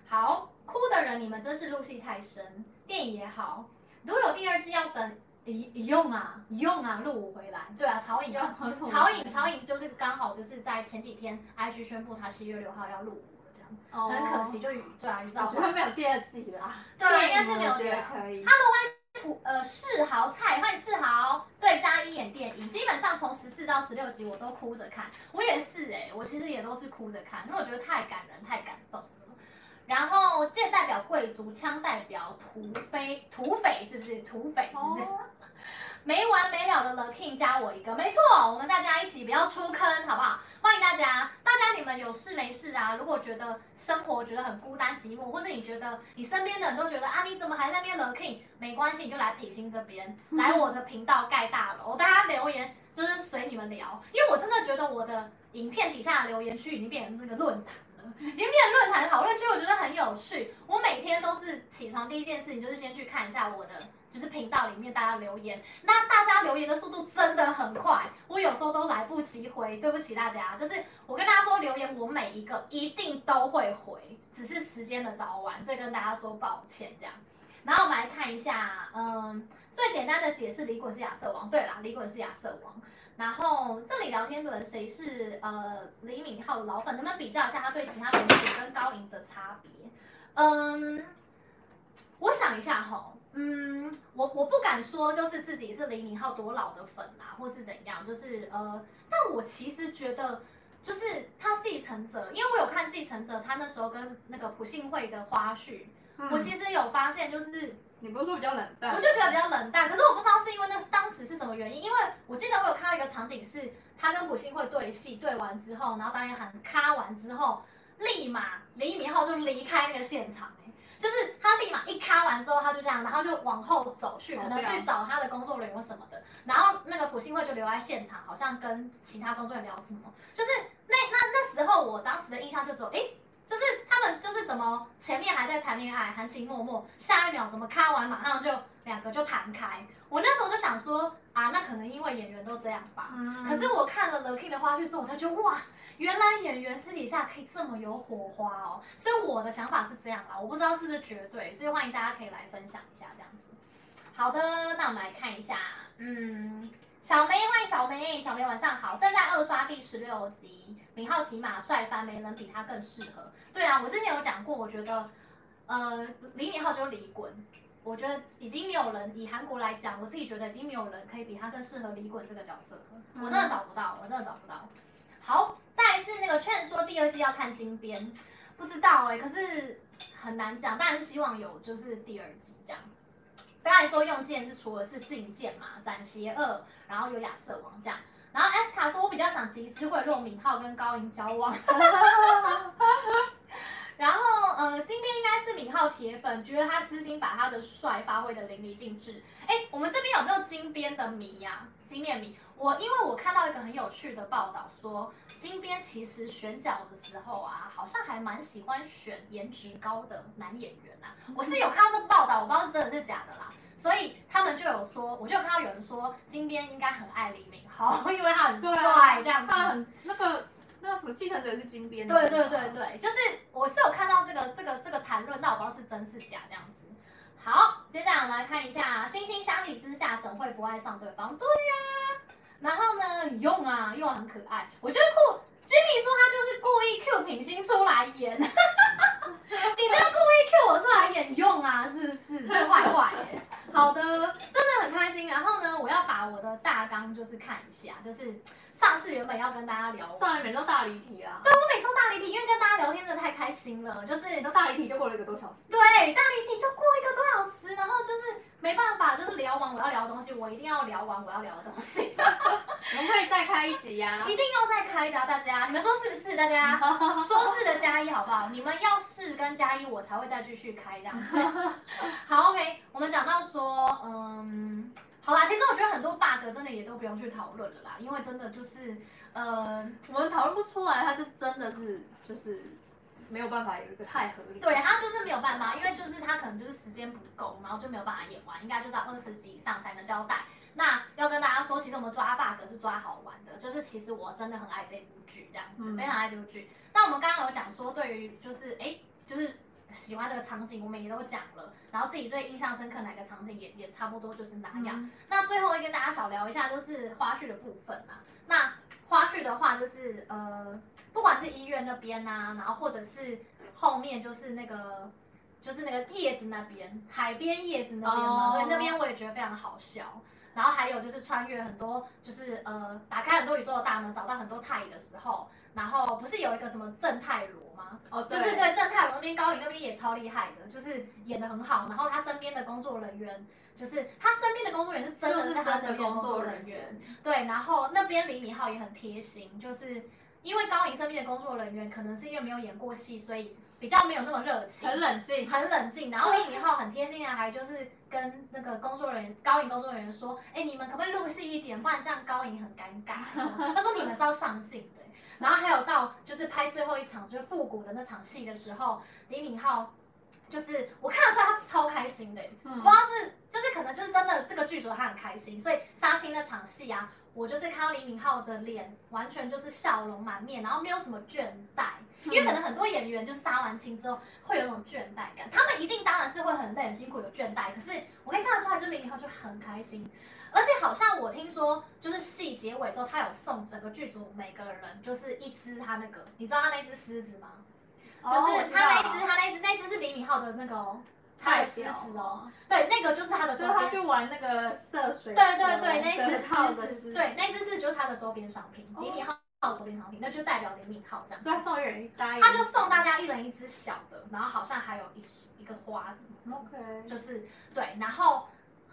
好，哭的人，你们真是入戏太深。电影也好，如果有第二季，要等一用啊，用啊，录我回来。对啊，曹颖，曹颖，曹颖就是刚好就是在前几天，IG 宣布他七月六号要录，哦、很可惜就与对啊，与赵，我觉得没有第二季啦。对啊，应该是没有第二季。可以。Hello，欢迎土呃世豪菜，欢迎世豪。对，加一演电影，基本上从十四到十六集我都哭着看，我也是哎、欸，我其实也都是哭着看，因为我觉得太感人，太感动。然后剑代表贵族，枪代表土匪，土匪是不是？土匪是不是？哦、没完没了的 The King 加我一个，没错，我们大家一起不要出坑，好不好？欢迎大家，大家你们有事没事啊？如果觉得生活觉得很孤单寂寞，或是你觉得你身边的人都觉得啊，你怎么还在那边 The King？没关系，你就来品心这边，来我的频道盖大楼，大家留言就是随你们聊，因为我真的觉得我的影片底下的留言区已经变成这个论坛。已经变论坛讨论区，我觉得很有趣。我每天都是起床第一件事情就是先去看一下我的就是频道里面大家留言。那大家留言的速度真的很快，我有时候都来不及回，对不起大家。就是我跟大家说留言，我每一个一定都会回，只是时间的早晚，所以跟大家说抱歉这样。然后我们来看一下，嗯，最简单的解释，李衮是亚瑟王。对啦，李衮是亚瑟王。然后这里聊天的人谁是呃李敏镐的老粉？能不能比较一下他对其他粉丝跟高银的差别？嗯，我想一下哈，嗯，我我不敢说就是自己是李敏镐多老的粉啊，或是怎样，就是呃，但我其实觉得就是他继承者，因为我有看继承者他那时候跟那个朴信惠的花絮，嗯、我其实有发现就是。你不是说比较冷淡？我就觉得比较冷淡，可是我不知道是因为那当时是什么原因，因为我记得我有看到一个场景是他跟朴信惠对戏，对完之后，然后导演喊咔完之后，立马李敏镐就离开那个现场，就是他立马一咔完之后他就这样，然后就往后走去，可能去找他的工作人员什么的，然后那个朴信惠就留在现场，好像跟其他工作人员聊什么，就是那那那时候我当时的印象就只有，哎。就是他们就是怎么前面还在谈恋爱含情脉脉，下一秒怎么咔完马上就两个就弹开。我那时候就想说啊，那可能因为演员都这样吧。嗯、可是我看了 The King 的花絮之后，我才觉得哇，原来演员私底下可以这么有火花哦。所以我的想法是这样啦，我不知道是不是绝对，所以欢迎大家可以来分享一下这样子。好的，那我们来看一下，嗯。小梅，欢迎小梅，小梅晚上好。正在二刷第十六集，敏浩骑马帅翻，没人比他更适合。对啊，我之前有讲过，我觉得，呃，李敏镐就是李衮，我觉得已经没有人以韩国来讲，我自己觉得已经没有人可以比他更适合李衮这个角色了。我真的找不到，我真的找不到。好，再一次那个劝说第二季要看金边，不知道哎、欸，可是很难讲，但是希望有就是第二季这样。刚才说用剑是除了是四影剑嘛，斩邪恶，然后有亚瑟王这样。然后 S 卡说，我比较想集资会让敏浩跟高银交往。然后呃，金边应该是敏浩铁粉，觉得他私心把他的帅发挥的淋漓尽致。哎，我们这边有没有金边的迷呀、啊？金面迷？我因为我看到一个很有趣的报道说，金边其实选角的时候啊，好像还蛮喜欢选颜值高的男演员啊。我是有看到这个报道，我不知道是真的是假的啦。所以他们就有说，我就有看到有人说金边应该很爱李敏镐，因为他很帅，啊、这样子。他很那个那个什么继承者是金边的。对对对对，就是我是有看到这个这个这个谈论，但我不知道是真是假这样子。好，接下来我们来看一下，惺惺相惜之下怎会不爱上对方？对呀、啊，然后呢，用啊用啊很可爱，我觉得酷。Jimmy 说他就是故意 Q 品心出来演，你就故意 Q 我出来演用啊，是不是？这坏坏耶。好的，真的很开心。然后呢，我要把我的大纲就是看一下，就是上次原本要跟大家聊，上来每周大离题啊。对，我每周大离题，因为跟大家聊天真的太开心了，就是都大离题就过了一个多小时。对，大离题就过一个多小时，然后就是没办法，就是聊完我要聊的东西，我一定要聊完我要聊的东西。我们可以再开一集呀、啊，一定要再开的、啊，大家，你们说是不是？大家 说是的加一好不好？你们要是跟加一，我才会再继续开这样子。好，OK，我们讲到说。说嗯，好啦，其实我觉得很多 bug 真的也都不用去讨论了啦，因为真的就是呃，我们讨论不出来，它就真的是就是没有办法有一个太合理。对，它就是没有办法，因为就是它可能就是时间不够，然后就没有办法演完，应该就是要二十集以上才能交代。那要跟大家说，其实我们抓 bug 是抓好玩的，就是其实我真的很爱这部剧，这样子、嗯、非常爱这部剧。那我们刚刚有讲说，对于就是哎，就是。喜欢的场景，我们也都讲了，然后自己最印象深刻哪个场景也也差不多就是哪样。嗯、那最后会跟大家小聊一下，就是花絮的部分啊。那花絮的话，就是呃，不管是医院那边啊，然后或者是后面就是那个就是那个叶子那边，海边叶子那边嘛，对，那边我也觉得非常好笑。然后还有就是穿越很多，就是呃，打开很多宇宙的大门，找到很多太乙的时候，然后不是有一个什么正太罗吗？哦，对，就是对正太龙那边，高颖那边也超厉害的，就是演的很好。然后他身边的工作人员，就是他身边的工作人员是真的是他身边的工作人员，对。然后那边李敏镐也很贴心，就是因为高颖身边的工作人员可能是因为没有演过戏，所以。比较没有那么热情，很冷静，很冷静。然后李敏镐很贴心的，还就是跟那个工作人员高颖工作人员说：“哎，你们可不可以入戏一点，不然这样高颖很尴尬。”他说：“你们是要上镜的。”然后还有到就是拍最后一场就是复古的那场戏的时候，李敏镐就是我看得出来他超开心的，嗯、不知道是就是可能就是真的这个剧组他很开心，所以杀青那场戏啊，我就是看到李敏镐的脸完全就是笑容满面，然后没有什么倦怠。因为可能很多演员就是杀完青之后会有一种倦怠感，他们一定当然是会很累很辛苦有倦怠，可是我可以看得出来，就李敏镐就很开心，而且好像我听说就是戏结尾的时候，他有送整个剧组每个人就是一只他那个，你知道他那只狮子吗？哦、就是他那一只他那一只那只是李敏镐的那个他的狮子哦，对，那个就是他的周边，就是他去玩那个涉水，对对对，那只狮子，对，那只是就是他的周边商品，李敏镐。的周边商品，那就代表李敏镐这样，所以他送一人一袋，他就送大家一人一只小的，然后好像还有一一个花什么，OK，就是对，然后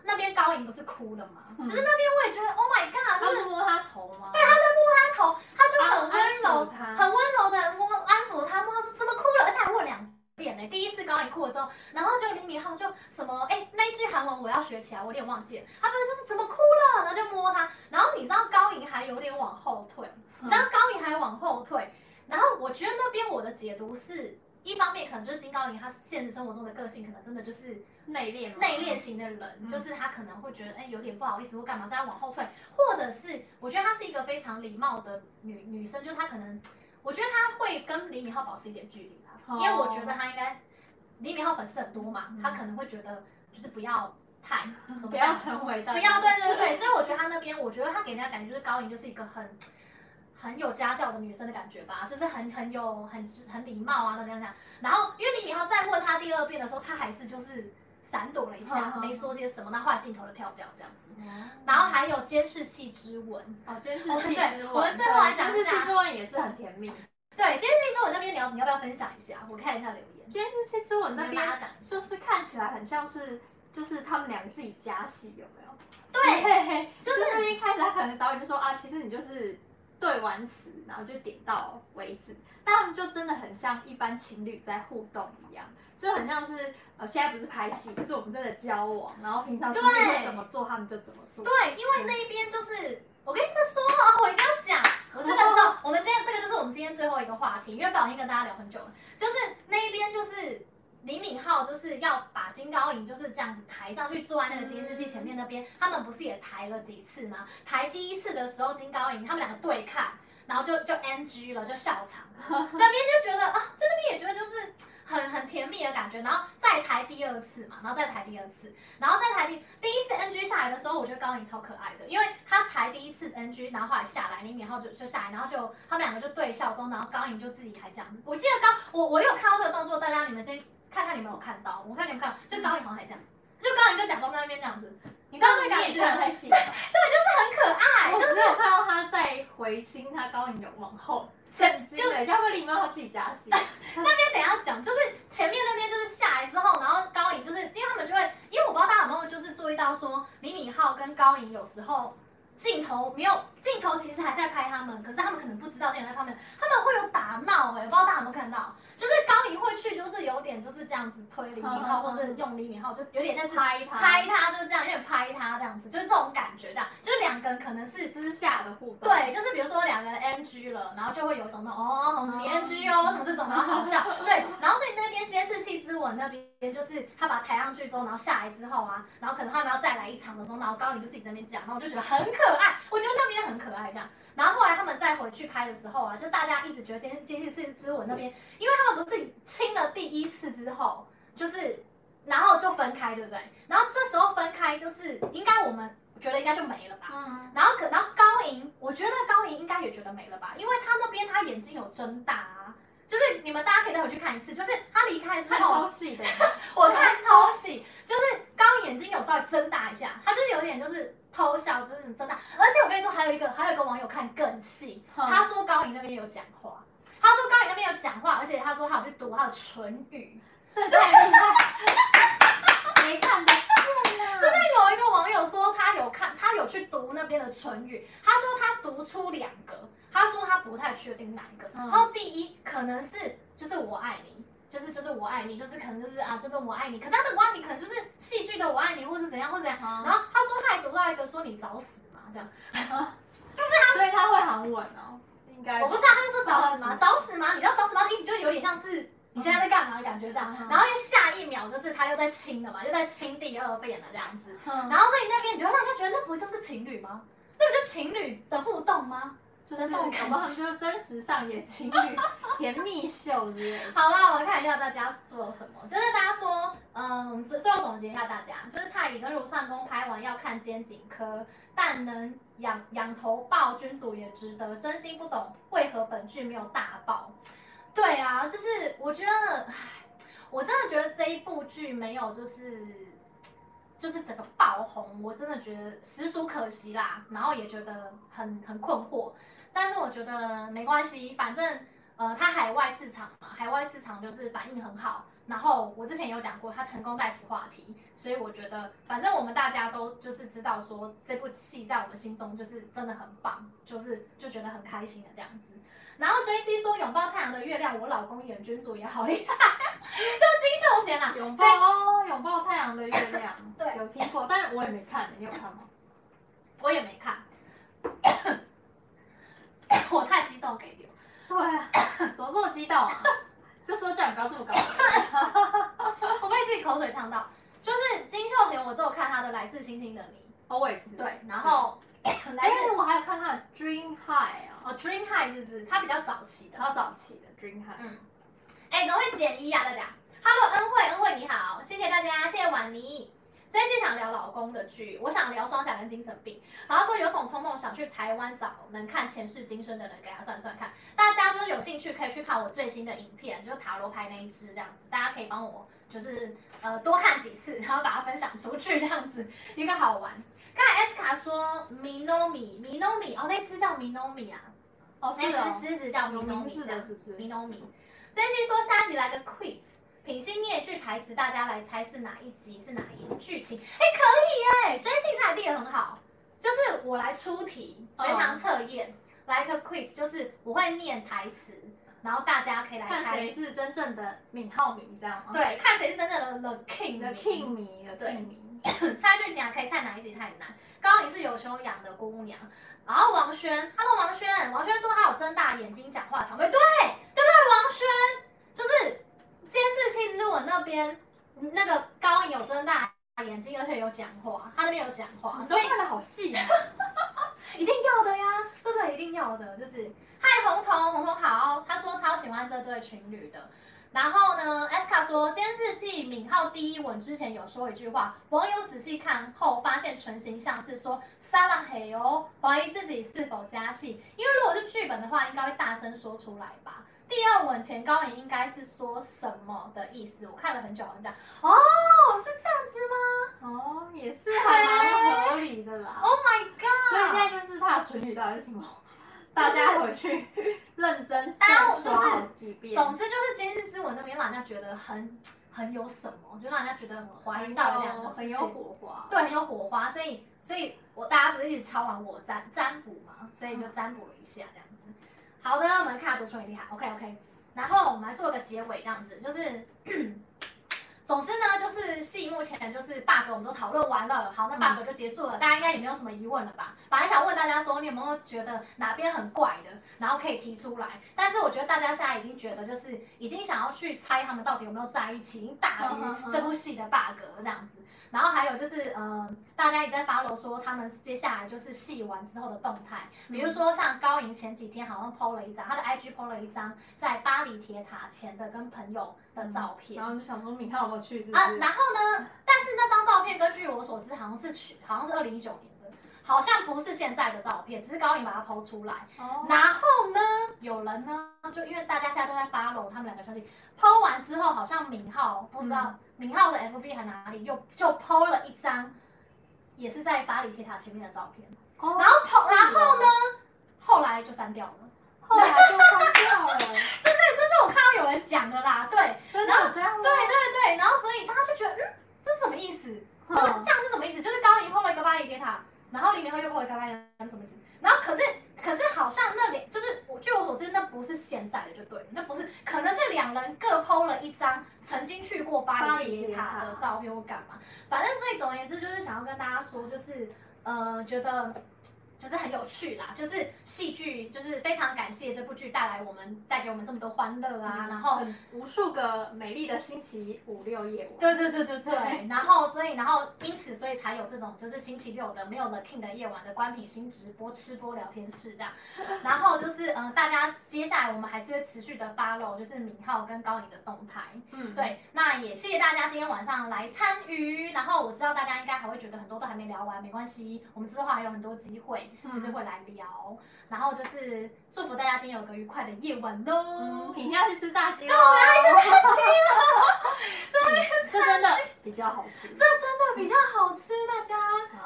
那边高颖不是哭了吗？嗯、只是那边我也觉得，Oh my God，就是摸他头吗？对，他在摸他头，他就很温柔，很温柔的摸安抚他，摸他说怎么哭了，而且还问两遍呢。第一次高颖哭了之后，然后就李敏镐就什么，哎，那一句韩文我要学起来，我有点忘记了，他不是就是怎么哭了，然后就摸他，然后你知道高颖还有点往后退。然后高颖还往后退，然后我觉得那边我的解读是一方面可能就是金高银他现实生活中的个性可能真的就是内敛内敛型的人，嗯、就是他可能会觉得哎有点不好意思或干嘛，所以他往后退，或者是我觉得她是一个非常礼貌的女女生，就是她可能我觉得她会跟李敏镐保持一点距离吧，哦、因为我觉得她应该李敏镐粉丝很多嘛，她、嗯、可能会觉得就是不要太 不要成为不要对对对，所以我觉得她那边我觉得她给人家感觉就是高颖就是一个很。很有家教的女生的感觉吧，就是很很有很很礼貌啊，那这样讲。然后因为李敏镐再问他第二遍的时候，他还是就是闪躲了一下，没说些什么，那后来镜头就跳掉这样子。然后还有监视器之吻，哦，监视器之吻，我们最后来讲监视器之吻也是很甜蜜。对，监视器之吻那边你要你要不要分享一下？我看一下留言。监视器之吻那边就是看起来很像是就是他们两个自己加戏，有没有？对，就是一开始他可能导演就说啊，其实你就是。对完词，然后就点到为止，但他们就真的很像一般情侣在互动一样，就很像是呃，现在不是拍戏，可是我们真的交往，然后平常情侣会怎么做，他们就怎么做。对，因为那边就是我跟你们说了，我一定要讲，我这个知道，我们今天这个就是我们今天最后一个话题，因为不小心跟大家聊很久了，就是那边就是。李敏镐就是要把金高银就是这样子抬上去，坐在那个监视器前面那边。他们不是也抬了几次吗？抬第一次的时候，金高银他们两个对看，然后就就 NG 了，就笑场。那边就觉得啊，就那边也觉得就是很很甜蜜的感觉。然后再抬第二次嘛，然后再抬第二次，然后再抬第第一次 NG 下来的时候，我觉得高颖超可爱的，因为他抬第一次 NG，然后后来下来，李敏镐就就下来，然后就他们两个就对笑中，然后高颖就自己还这样。我记得高我我有看到这个动作，大家你们先。看看你们有看到，我看你们看，就高颖好像还这样，就高颖就假装在那边这样子。你刚刚那感觉太细了，对，就是很可爱。我只有看到他在回亲，他高颖有往后前进，对，要不然李敏镐他自己加戏。那边等下讲，就是前面那边就是下来之后，然后高颖就是因为他们就会，因为我不知道大家有没有就是注意到说李敏镐跟高颖有时候。镜头没有，镜头其实还在拍他们，可是他们可能不知道镜头在拍他们，他们会有打闹哎、欸，不知道大家有没有看到？就是高银会去，就是有点就是这样子推李敏镐，或是用李敏镐，就有点那是拍他，拍他就是这样，有点拍他这样子，就是这种感觉，这样，就是两个人可能是私下的互动，对，就是比如说两个人 NG 了，然后就会有一种那种哦，你 NG 哦什么这种，然后好笑，对，然后所以那边监视器之吻那边。就是他把抬上去之后，然后下来之后啊，然后可能他们要再来一场的时候，然后高银就自己在那边讲，然后我就觉得很可爱，我觉得那边很可爱这样。然后后来他们再回去拍的时候啊，就大家一直觉得《监监视之吻》那边，因为他们不是亲了第一次之后，就是然后就分开，对不对？然后这时候分开就是应该我们觉得应该就没了吧。嗯。然后可然后高莹，我觉得高莹应该也觉得没了吧，因为他那边他眼睛有睁大啊。就是你们大家可以再回去看一次，就是他离开之后，超细的，我看超细，就是刚刚眼睛有稍微睁大一下，他就是有点就是偷笑，就是真的。而且我跟你说，还有一个还有一个网友看更细，他说高颖那边有讲话，他说高颖那边有讲话，而且他说他有去读他的唇语，这太厉害，谁看得见啊？就是有一个网友说他有看，他有去读那边的唇语，他说他读出两个。他说他不太确定哪一个，然后第一可能是就是我爱你，就是就是我爱你，就是可能就是啊，这个我爱你，可他的我爱你可能就是戏剧的我爱你，或是怎样或是怎样。然后他说他还读到一个说你找死嘛，这样，就是他，所以他会韩文哦，应该我不知道，他就说找死吗？找死吗？你知道找死吗的意思就有点像是你现在在干嘛的感觉这样。然后又下一秒就是他又在亲了嘛，又在亲第二遍了这样子。然后所以那边你就让人家觉得那不就是情侣吗？那不就情侣的互动吗？就是我们就是真实上演情侣 甜蜜秀之类。好啦，我们看一下大家做了什么。就是大家说，嗯，最后总结一下，大家就是太乙跟如上宫拍完要看肩颈科，但能仰仰头抱君主也值得。真心不懂为何本剧没有大爆。对啊，就是我觉得，唉，我真的觉得这一部剧没有就是就是整个爆红，我真的觉得实属可惜啦。然后也觉得很很困惑。但是我觉得没关系，反正呃，它海外市场嘛，海外市场就是反应很好。然后我之前有讲过，它成功带起话题，所以我觉得反正我们大家都就是知道说这部戏在我们心中就是真的很棒，就是就觉得很开心的这样子。然后 JC 说拥抱太阳的月亮，我老公演君主也好厉害，就金秀贤啊，拥抱哦，拥抱太阳的月亮，对，有听过，但是我也没看，你有看吗？我也没看。我太激动给你，对啊，怎么这么激动啊？就说叫你不要这么高 我被自己口水呛到。就是金秀贤，我只有看他的《来自星星的你》，哦，我也是。对，然后，哎、欸，我还有看他的《Dream High》啊，哦，《Dream High》是不是，他比较早期的，他早期的《Dream High》。嗯，哎、欸，怎么会减一啊？大家，Hello，恩惠，恩惠你好，谢谢大家，谢谢婉妮。这一期想聊老公的剧，我想聊双甲跟精神病。然后说有种冲动想去台湾找能看前世今生的人给他算算看。大家就是有兴趣可以去看我最新的影片，就是塔罗牌那一支这样子。大家可以帮我就是呃多看几次，然后把它分享出去这样子，应该好玩。刚才 S 卡说 Minomi Minomi 哦，那支叫 Minomi 啊，哦，那支狮子叫 Minomi 是不是？Minomi。这一期说下一集来个 quiz。品心你也句台词，大家来猜是哪一集是哪一剧情？哎，可以哎，Jessie 这 idea 很好，就是我来出题，随堂测验，来个 quiz，就是我会念台词，然后大家可以来猜谁是真正的敏浩迷，这样吗？对，看谁是真正的 The King，The King 迷，The King 迷。猜剧情啊，可以猜哪一集太难。刚刚你是有修养的姑娘，然后王轩，Hello 王轩，王轩说他有睁大眼睛讲话场面，对对对，王轩就是。监视器之吻那边，那个高颖有睁大眼睛，而且有讲话，他那边有讲话，所以看的好细啊，一定要的呀，对不对？一定要的，就是嗨红彤，红彤好，他说超喜欢这对情侣的。然后呢，S 卡说监视器敏浩第一吻之前有说一句话，网友仔细看后发现纯形象是说撒浪嘿哦，怀疑自己是否加戏，因为如果是剧本的话，应该会大声说出来吧。第二吻前高银应该是说什么的意思？我看了很久，这样哦，是这样子吗？哦，也是还蛮合理的啦。Oh my god！所以现在就是他的唇语到底是什么？大家回去认真再刷好几遍。总之就是今日之吻那边让人家觉得很很有什么，就让人家觉得很怀疑到两个很有火花，对，很有火花。所以所以我大家不是一直敲完我占占卜嘛，所以就占卜了一下这样。好的，我们看他读书很厉害，OK OK。然后我们来做一个结尾，这样子就是，总之呢，就是戏目前就是 bug 我们都讨论完了，好，那 bug 就结束了，嗯、大家应该也没有什么疑问了吧？本来想问大家说，你有没有觉得哪边很怪的，然后可以提出来。但是我觉得大家现在已经觉得就是已经想要去猜他们到底有没有在一起，已经大于这部戏的 bug 了这样子。然后还有就是，呃，大家也在 follow 说他们接下来就是戏完之后的动态，比如说像高颖前几天好像 PO 了一张，他的 IG PO 了一张在巴黎铁塔前的跟朋友的照片，然后就想说你看有没有去是是？啊，然后呢，但是那张照片根据我所知好像是去，好像是二零一九年的，好像不是现在的照片，只是高颖把它 PO 出来。哦。然后呢，有人呢，就因为大家现在都在 follow 他们两个消息，PO 完之后好像明浩不知道。嗯。明浩的 FB 还哪里又就 PO 了一张，也是在巴黎铁塔前面的照片，哦、然后 PO，然后呢，后来就删掉了，后来就删掉了，这是这是我看到有人讲的啦，对，然后这样，对对对，然后所以大家就觉得，嗯，这是什么意思？就是这样是什么意思？就是高银 PO 了一个巴黎铁塔，然后李敏镐又 PO 了一个巴黎铁塔，是什么？然后可是。可是好像那里就是我据我所知，那不是现在的就对了，那不是，可能是两人各剖了一张曾经去过巴黎铁塔的照片或干嘛，反正所以总而言之就是想要跟大家说，就是呃觉得。就是很有趣啦，就是戏剧，就是非常感谢这部剧带来我们带给我们这么多欢乐啊，嗯、然后无数个美丽的星期五六夜晚。对对对对对，对然后所以然后因此所以才有这种就是星期六的没有 The King 的夜晚的官品新直播吃播聊天室这样，然后就是嗯、呃、大家接下来我们还是会持续的 follow 就是敏浩跟高颖的动态，嗯对，那也谢谢大家今天晚上来参与，然后我知道大家应该还会觉得很多都还没聊完，没关系，我们之后还有很多机会。就是会来聊，然后就是祝福大家今天有个愉快的夜晚喽。嗯，品下去吃炸鸡对，我们要吃炸鸡了。这真的比较好吃，这真的比较好吃，大家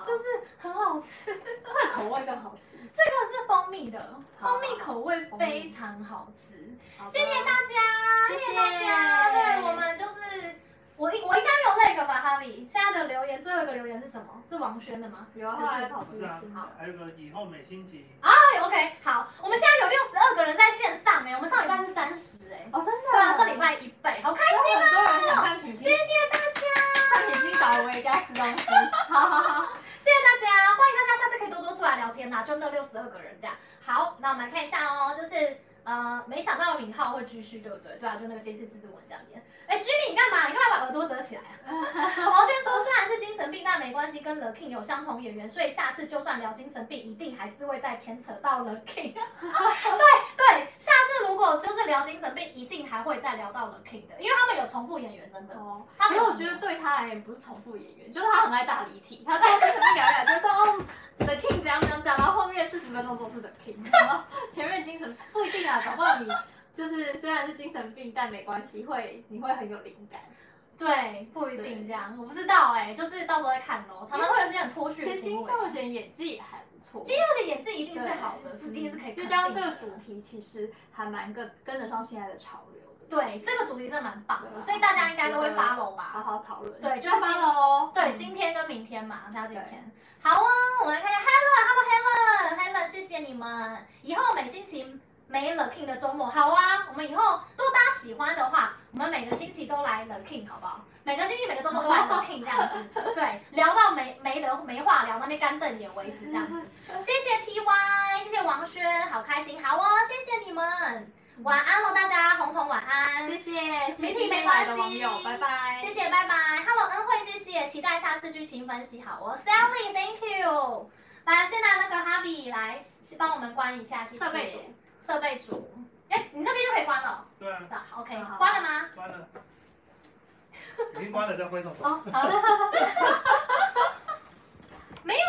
就是很好吃。这口味更好吃。这个是蜂蜜的，蜂蜜口味非常好吃。谢谢大家，谢谢大家。对，我们就是。我应我应该没有那个吧，哈利。现在的留言最后一个留言是什么？是王轩的吗？有啊，就是跑不是啊。好，还有个以后每星期啊，OK，好，我们现在有六十二个人在线上哎，我们上礼拜是三十哎，哦真的，对啊，这礼拜一倍，好开心啊！很多人想看品心，谢谢大家，看品心找我一家吃东西，好好好，谢谢大家，欢迎大家下次可以多多出来聊天呐，就那六十二个人这样。好，那我们来看一下哦，就是呃，没想到敏浩会继续，对不对？对啊，就那个杰西狮子文这样演。哎，Jimmy，你干嘛？你干嘛把耳朵折起来啊？王轩说，虽然是精神病，但没关系，跟 The King 有相同演员，所以下次就算聊精神病，一定还是会再牵扯到 The King。对对，下次如果就是聊精神病，一定还会再聊到 The King 的，因为他们有重复演员，真的。哦。没有，我觉得对他而言不是重复演员，就是他很爱大离题。他最后精神病聊一聊，就说哦，The King 怎样怎样讲，然后后面四十分钟都是 The King，然后前面精神不一定啊，搞不好你。就是虽然是精神病，但没关系，会你会很有灵感。对，不一定这样，我不知道哎、欸，就是到时候再看咯。常常会有些很脱序的行为。金秀贤演技也还不错。金秀贤演技一定是好的，是一定是可以。就像这个主题，其实还蛮跟跟得上现在的潮流的。对，这个主题真的蛮棒的，所以大家应该都会 follow 吧。好好讨论。对，就是今哦。对，今天跟明天嘛，加今天。好啊，我们来看一下 Helen，Hello，Helen，Helen，谢谢你们。以后每星期。没 The King 的周末，好啊！我们以后如果大家喜欢的话，我们每个星期都来 The King，好不好？每个星期每个周末都来 The King 这样子，对，聊到没没得没话聊，那边干瞪眼为止这样子。谢谢 TY，谢谢王轩，好开心，好哦，谢谢你们，晚安了大家，红彤晚安，谢谢，媒体没关系，拜拜，谢谢，拜拜，Hello 恩惠，谢谢，期待下次剧情分析，好哦，Sally，Thank you，来，现在那个哈比来帮我们关一下设备组。设备组，哎，你那边就可以关了。对啊。好，OK，关了吗？关了。已经关了，再挥手。哦，好的。没有。